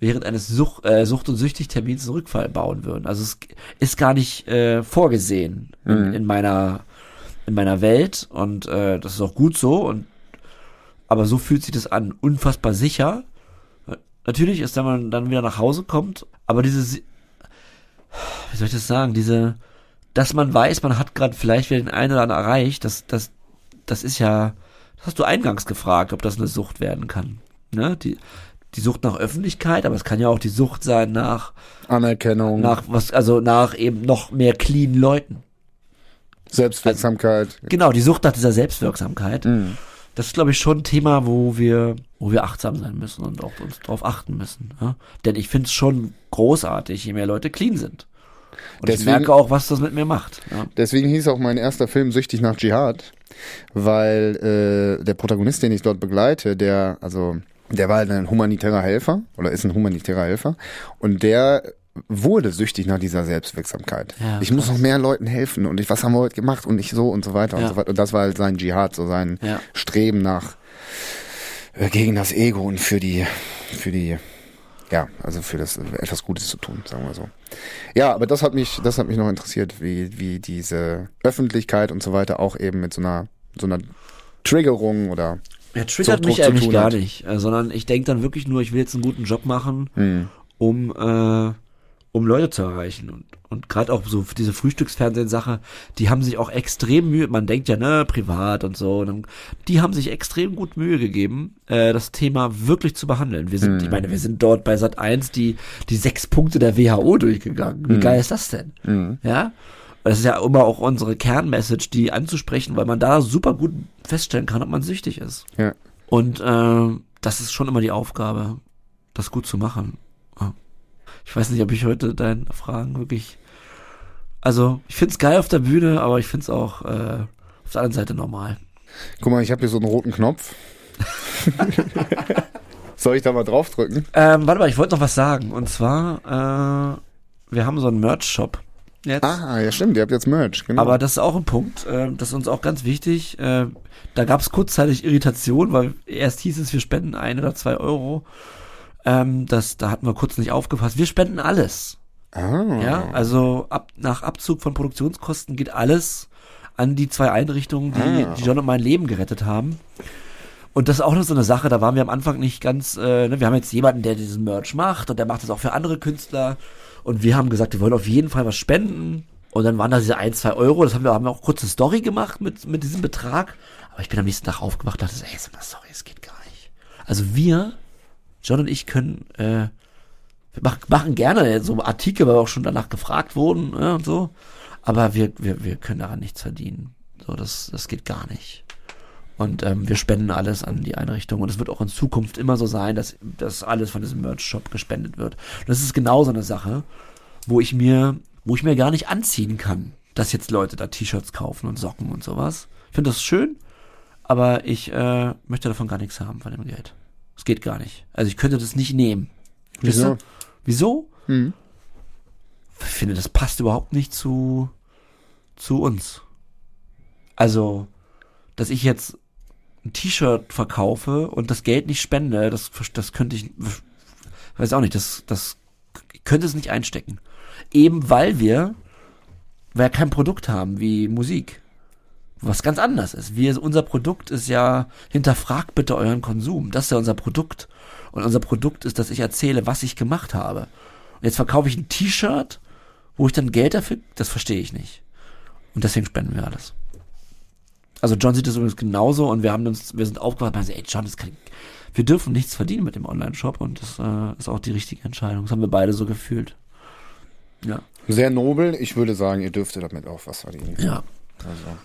während eines Such, äh, Sucht- und Süchtig-Termins einen Rückfall bauen würden. Also es ist gar nicht äh, vorgesehen in, in meiner in meiner Welt und äh, das ist auch gut so und aber so fühlt sich das an, unfassbar sicher. Natürlich ist, wenn man dann wieder nach Hause kommt, aber diese, wie soll ich das sagen, diese, dass man weiß, man hat gerade vielleicht wieder den einen oder anderen erreicht, das, das, das ist ja, das hast du eingangs gefragt, ob das eine Sucht werden kann. Ne? Die, die Sucht nach Öffentlichkeit, aber es kann ja auch die Sucht sein nach, Anerkennung, nach was, also nach eben noch mehr clean Leuten. Selbstwirksamkeit. Genau, die Sucht nach dieser Selbstwirksamkeit. Mhm. Das ist, glaube ich, schon ein Thema, wo wir, wo wir achtsam sein müssen und auch uns drauf achten müssen. Ja? Denn ich finde es schon großartig, je mehr Leute clean sind. Und ich Deswegen- merke auch, was das mit mir macht. Ja? Deswegen hieß auch mein erster Film Süchtig nach Dschihad, weil äh, der Protagonist, den ich dort begleite, der, also, der war halt ein humanitärer Helfer oder ist ein humanitärer Helfer und der wurde süchtig nach dieser Selbstwirksamkeit. Ja, ich muss noch mehr Leuten helfen und ich, was haben wir heute gemacht und ich so und so weiter Ja. und so weiter. Und das war halt sein Dschihad, so sein Ja. Streben nach äh, gegen das Ego und für die, für die, ja, also für das etwas Gutes zu tun, sagen wir so. Ja, aber das hat mich, das hat mich noch interessiert, wie, wie diese Öffentlichkeit und so weiter auch eben mit so einer, so einer Triggerung oder Er triggert mich eigentlich gar nicht, äh, sondern ich denke dann wirklich nur, ich will jetzt einen guten Job machen, hm, um, äh, um Leute zu erreichen. Und, und gerade auch so diese Frühstücksfernsehen-Sache, die haben sich auch extrem Mühe, man denkt ja, ne, privat und so, und dann, die haben sich extrem gut Mühe gegeben, äh, das Thema wirklich zu behandeln. Wir sind, Mhm. ich meine, wir sind dort bei Sat 1 die, die sechs Punkte der WHO durchgegangen. Wie Mhm. geil ist das denn? hm, Ja? Das ist ja immer auch unsere Kernmessage, die anzusprechen, weil man da super gut feststellen kann, ob man süchtig ist. ja. Und äh, das ist schon immer die Aufgabe, das gut zu machen. Ich weiß nicht, ob ich heute deine Fragen wirklich. Also, ich find's geil auf der Bühne, aber ich find's auch äh, auf der anderen Seite normal. Guck mal, ich habe hier so einen roten Knopf. Soll ich da mal draufdrücken? Ähm, warte mal, ich wollte noch was sagen. Und zwar, äh, wir haben so einen Merch-Shop jetzt. Ah, ja stimmt, ihr habt jetzt Merch, genau. Aber das ist auch ein Punkt, äh, das ist uns auch ganz wichtig. Äh, da gab es kurzzeitig Irritation, weil erst hieß es, wir spenden ein oder zwei Euro. Ähm, das, da hatten wir kurz nicht aufgepasst. Wir spenden alles. ah, Ja, also ab, nach Abzug von Produktionskosten geht alles an die zwei Einrichtungen, die, Ah. die John und mein Leben gerettet haben. Und das ist auch noch so eine Sache, da waren wir am Anfang nicht ganz, äh, ne, wir haben jetzt jemanden, der diesen Merch macht und der macht das auch für andere Künstler. Und wir haben gesagt, wir wollen auf jeden Fall was spenden. Und dann waren da diese ein, zwei Euro, das haben wir, haben wir auch kurz eine Story gemacht mit, mit diesem Betrag. Aber ich bin am nächsten Tag aufgewacht und dachte, ey, so eine Story, es geht gar nicht. Also wir, John und ich können, äh, wir mach, machen gerne so Artikel, weil wir auch schon danach gefragt wurden ne, und so. Aber wir, wir, wir können daran nichts verdienen. So, das, das geht gar nicht. Und ähm, wir spenden alles an die Einrichtung. Und es wird auch in Zukunft immer so sein, dass, dass alles von diesem Merch-Shop gespendet wird. Und das ist genau so eine Sache, wo ich mir, wo ich mir gar nicht anziehen kann, dass jetzt Leute da T-Shirts kaufen und Socken und sowas. Ich finde das schön, aber ich äh, möchte davon gar nichts haben von dem Geld. Es geht gar nicht. Also ich könnte das nicht nehmen. Wieso? Wieso? Hm. Ich finde, das passt überhaupt nicht zu, zu uns. Also, dass ich jetzt ein T-Shirt verkaufe und das Geld nicht spende, das, das könnte ich, weiß auch nicht, das, das ich könnte es nicht einstecken. Eben weil wir, weil wir kein Produkt haben wie Musik. Was ganz anders ist. Wir, unser Produkt ist ja, hinterfragt bitte euren Konsum. Das ist ja unser Produkt. Und unser Produkt ist, dass ich erzähle, was ich gemacht habe. Und jetzt verkaufe ich ein T-Shirt, wo ich dann Geld dafür, das verstehe ich nicht. Und deswegen spenden wir alles. Also John sieht das übrigens genauso und wir haben uns, wir sind aufgewacht und sagen, ey John, das kann, wir dürfen nichts verdienen mit dem Online-Shop und das äh, ist auch die richtige Entscheidung. Das haben wir beide so gefühlt. Ja. Sehr nobel. Ich würde sagen, ihr dürftet damit auch was verdienen. Ja. Also.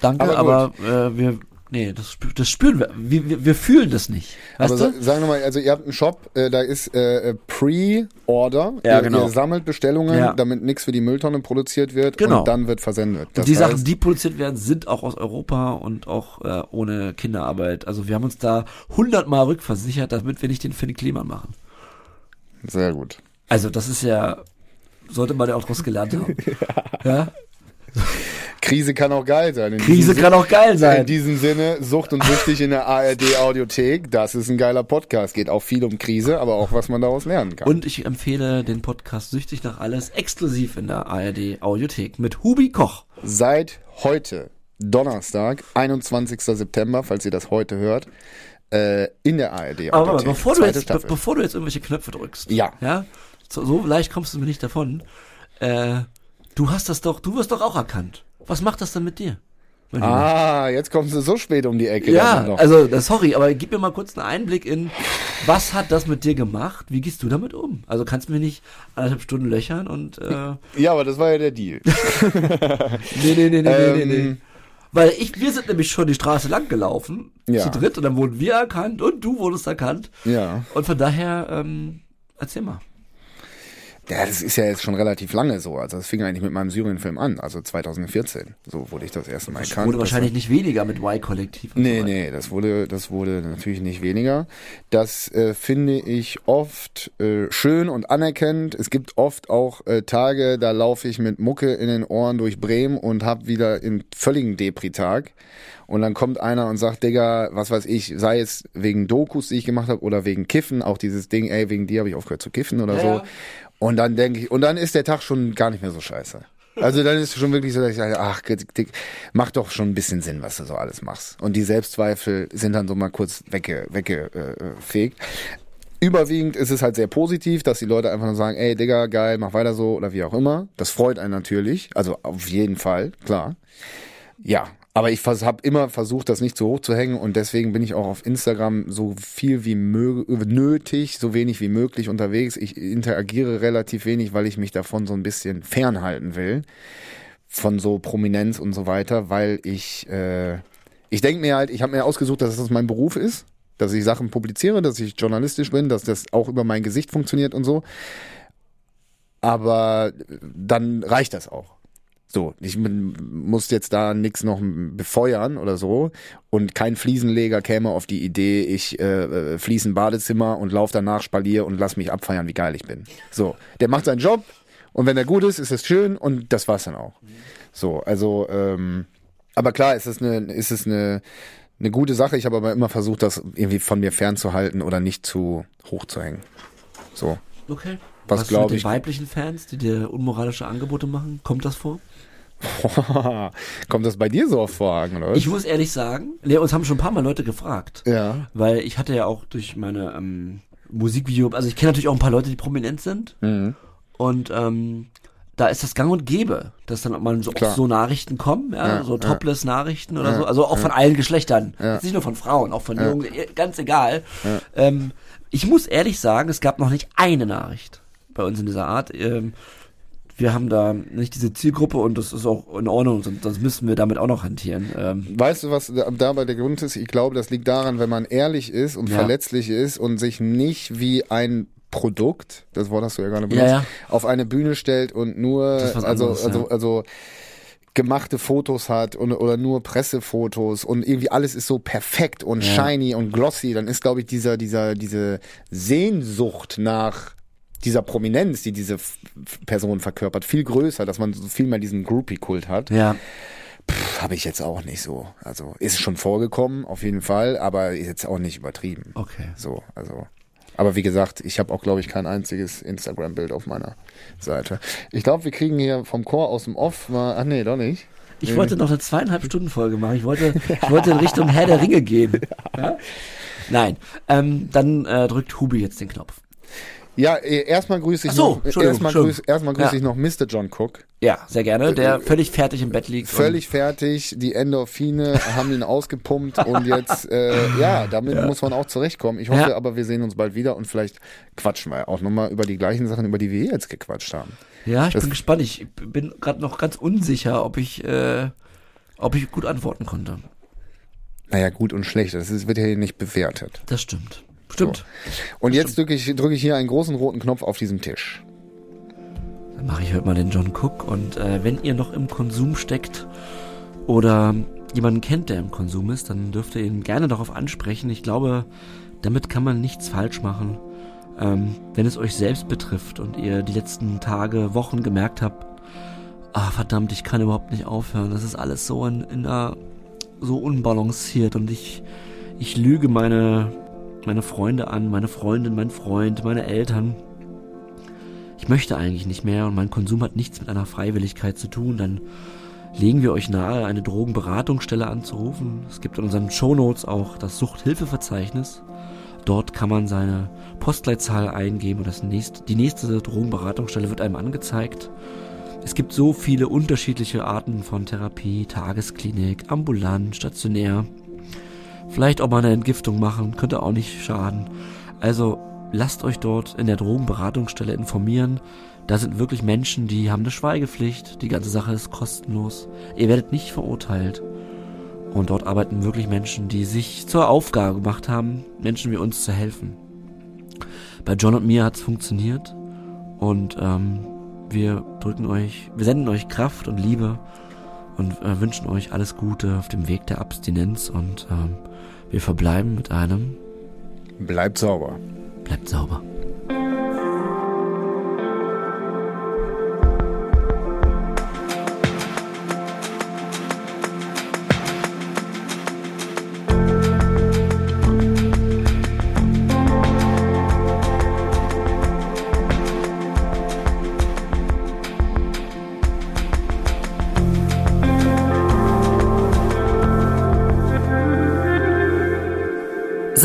Danke, Aber aber, äh, wir, nee, das, das spüren wir. Wir, wir. wir fühlen das nicht. Weißt Aber du? sa- sagen wir mal, also ihr habt einen Shop, äh, da ist äh, äh, Pre-Order. Ja, ihr, genau. ihr sammelt Bestellungen, Ja. damit nichts für die Mülltonne produziert wird Genau. und dann wird versendet. Das die Sachen, heißt, die produziert werden, sind auch aus Europa und auch äh, ohne Kinderarbeit. Also wir haben uns da hundertmal rückversichert, damit wir nicht den Finn Kliman machen. Sehr gut. Also das ist ja, sollte man ja auch draus gelernt haben. ja. Krise kann auch geil sein. In Krise kann auch geil In sein. diesem Sinne, Sucht und Süchtig in der ARD Audiothek. Das ist ein geiler Podcast. Geht auch viel um Krise, aber auch was man daraus lernen kann. Und ich empfehle den Podcast Süchtig nach alles exklusiv in der ARD Audiothek mit Hubi Koch. Seit heute, Donnerstag, 21. September, falls ihr das heute hört, äh, in der ARD Audiothek. Aber bevor du, jetzt, be bevor du jetzt irgendwelche Knöpfe drückst. Ja. Ja. So, so leicht kommst du mir nicht davon. Äh, du hast das doch, du wirst doch auch erkannt. Was macht das denn mit dir? Ah, jetzt kommst du so spät um die Ecke. ja, also das- sorry, aber gib mir mal kurz einen Einblick in, was hat das mit dir gemacht? Wie gehst du damit um? Also kannst du mir nicht anderthalb Stunden löchern und äh, ja, aber das war ja der Deal. nee, nee, nee, nee, nee, nee, nee. Ähm, Weil ich, wir sind nämlich schon die Straße lang gelaufen, Ja. zu dritt, und dann wurden wir erkannt und du wurdest erkannt. ja. Und von daher, ähm, erzähl mal. Ja, das ist ja jetzt schon relativ lange so. Also das fing eigentlich mit meinem Syrien-Film an, also 2014. So wurde ich das erste Mal erkannt. Wurde Das wahrscheinlich nicht weniger mit Y-Kollektiv. Nee, so nee, das wurde, das wurde natürlich nicht weniger. Das äh, finde ich oft äh, schön und anerkennend. Es gibt oft auch äh, Tage, da laufe ich mit Mucke in den Ohren durch Bremen und hab wieder einen völligen Depri-Tag. Und dann kommt einer und sagt, Digga, was weiß ich, sei es wegen Dokus, die ich gemacht habe, oder wegen Kiffen, auch dieses Ding, ey, wegen dir habe ich aufgehört zu kiffen oder Ja, so. ja. Und dann denke ich, und dann ist der Tag schon gar nicht mehr so scheiße. Also dann ist es schon wirklich so, dass ich sage, ach, Dick, macht doch schon ein bisschen Sinn, was du so alles machst. Und die Selbstzweifel sind dann so mal kurz wegge, weggefegt. Überwiegend ist es halt sehr positiv, dass die Leute einfach nur sagen, ey Digga, geil, mach weiter so oder wie auch immer. Das freut einen natürlich, also auf jeden Fall, klar. Ja, aber ich habe immer versucht, das nicht zu hoch zu hängen und deswegen bin ich auch auf Instagram so viel wie nötig, so wenig wie möglich unterwegs. Ich interagiere relativ wenig, weil ich mich davon so ein bisschen fernhalten will von so Prominenz und so weiter, weil ich äh, ich denke mir halt, ich habe mir ausgesucht, dass das mein Beruf ist, dass ich Sachen publiziere, dass ich journalistisch bin, dass das auch über mein Gesicht funktioniert und so. Aber dann reicht das auch. So, ich muss jetzt da nichts noch befeuern oder so und kein Fliesenleger käme auf die Idee, ich äh, äh, fließen Badezimmer und lauf danach Spalier und lass mich abfeiern, wie geil ich bin. So, der macht seinen Job und wenn er gut ist, ist es schön und das war's dann auch. So, also, ähm, aber klar, ist es eine, ist es eine, eine gute Sache. Ich habe aber immer versucht, das irgendwie von mir fernzuhalten oder nicht zu hoch zu hängen. So. Okay. Was Was glaub mit den ich- weiblichen Fans, die dir unmoralische Angebote machen? Kommt das vor? Kommt das bei dir so oft vor, Hagen, oder? Ich muss ehrlich sagen, nee, uns haben schon ein paar Mal Leute gefragt. ja. Weil ich hatte ja auch durch meine ähm, Musikvideo, also ich kenne natürlich auch ein paar Leute, die prominent sind. Mhm. Und ähm, da ist das gang und gäbe, dass dann mal so, so Nachrichten kommen, ja, Ja, so ja. Topless-Nachrichten oder Ja, so. Also auch von allen Geschlechtern. Nicht nur von Frauen, auch von. Jungen, eh, ganz egal. Ähm, ich muss ehrlich sagen, es gab noch nicht eine Nachricht bei uns in dieser Art. Ähm, wir haben da nicht diese Zielgruppe und das ist auch in Ordnung, sonst, sonst müssten wir damit auch noch hantieren. Ähm, Weißt du, was da- dabei der Grund ist? Ich glaube, das liegt daran, wenn man ehrlich ist und Ja. verletzlich ist und sich nicht wie ein Produkt, das Wort hast du ja gerade benutzt, Ja, ja. auf eine Bühne stellt und nur, also, anderes, also, also, gemachte Fotos hat und, oder nur Pressefotos und irgendwie alles ist so perfekt und shiny und glossy, dann ist, glaube ich, dieser, dieser, diese Sehnsucht nach dieser Prominenz, die diese Person verkörpert, viel größer, dass man so viel mehr diesen Groupie-Kult hat. ja. Habe ich jetzt auch nicht so. Also ist schon vorgekommen, auf jeden Fall, aber ist jetzt auch nicht übertrieben. Okay. So, also. Aber wie gesagt, ich habe auch, glaube ich, kein einziges Instagram-Bild auf meiner Seite. Ich glaube, wir kriegen hier vom Chor aus dem Off mal. Ach nee, doch nicht. Ich wollte noch eine zweieinhalb Stunden Folge machen. Ich wollte, ich wollte in Richtung Herr der Ringe gehen. Ja? Nein. Ähm, dann äh, drückt Hubi jetzt den Knopf. Ja, äh, erstmal grüße ich so, noch, erstmal grüße, erstmal grüße Ja. ich noch Mr. John Cook. Ja, sehr gerne. Der völlig fertig im Bett liegt. Völlig fertig, die Endorphine haben ihn ausgepumpt und jetzt, äh, ja, damit muss man auch zurechtkommen. Ich hoffe Ja. aber, wir sehen uns bald wieder und vielleicht quatschen wir auch nochmal über die gleichen Sachen, über die wir jetzt gequatscht haben. Ja, ich Das- bin gespannt. Ich bin gerade noch ganz unsicher, ob ich, äh, ob ich gut antworten konnte. Naja, gut und schlecht, das ist, wird ja hier nicht bewertet. Das stimmt. Stimmt. Und jetzt drücke ich, drücke ich hier einen großen roten Knopf auf diesem Tisch. Dann mache ich heute mal den John Cook. Und äh, wenn ihr noch im Konsum steckt oder jemanden kennt, der im Konsum ist, dann dürft ihr ihn gerne darauf ansprechen. Ich glaube, damit kann man nichts falsch machen. Ähm, wenn es euch selbst betrifft und ihr die letzten Tage, Wochen gemerkt habt, ah verdammt, ich kann überhaupt nicht aufhören. Das ist alles so in, in einer, so unbalanciert und ich, ich lüge meine, meine Freunde an, meine Freundin, mein Freund, meine Eltern ich möchte eigentlich nicht mehr und mein Konsum hat nichts mit einer Freiwilligkeit zu tun, dann legen wir euch nahe, eine Drogenberatungsstelle anzurufen. Es gibt in unseren Shownotes auch das Suchthilfeverzeichnis. Dort kann man seine Postleitzahl eingeben und das nächste, die nächste Drogenberatungsstelle wird einem angezeigt. Es gibt so viele unterschiedliche Arten von Therapie, Tagesklinik, ambulant, stationär. Vielleicht auch mal eine Entgiftung machen, könnte auch nicht schaden. Also lasst euch dort in der Drogenberatungsstelle informieren. Da sind wirklich Menschen, die haben eine Schweigepflicht. Die ganze Sache ist kostenlos. Ihr werdet nicht verurteilt. Und dort arbeiten wirklich Menschen, die sich zur Aufgabe gemacht haben, Menschen wie uns zu helfen. Bei John und mir hat's funktioniert. Und ähm, wir drücken euch, wir senden euch Kraft und Liebe und äh, wünschen euch alles Gute auf dem Weg der Abstinenz. Und ähm, wir verbleiben mit einem Bleibt sauber. Bleibt sauber.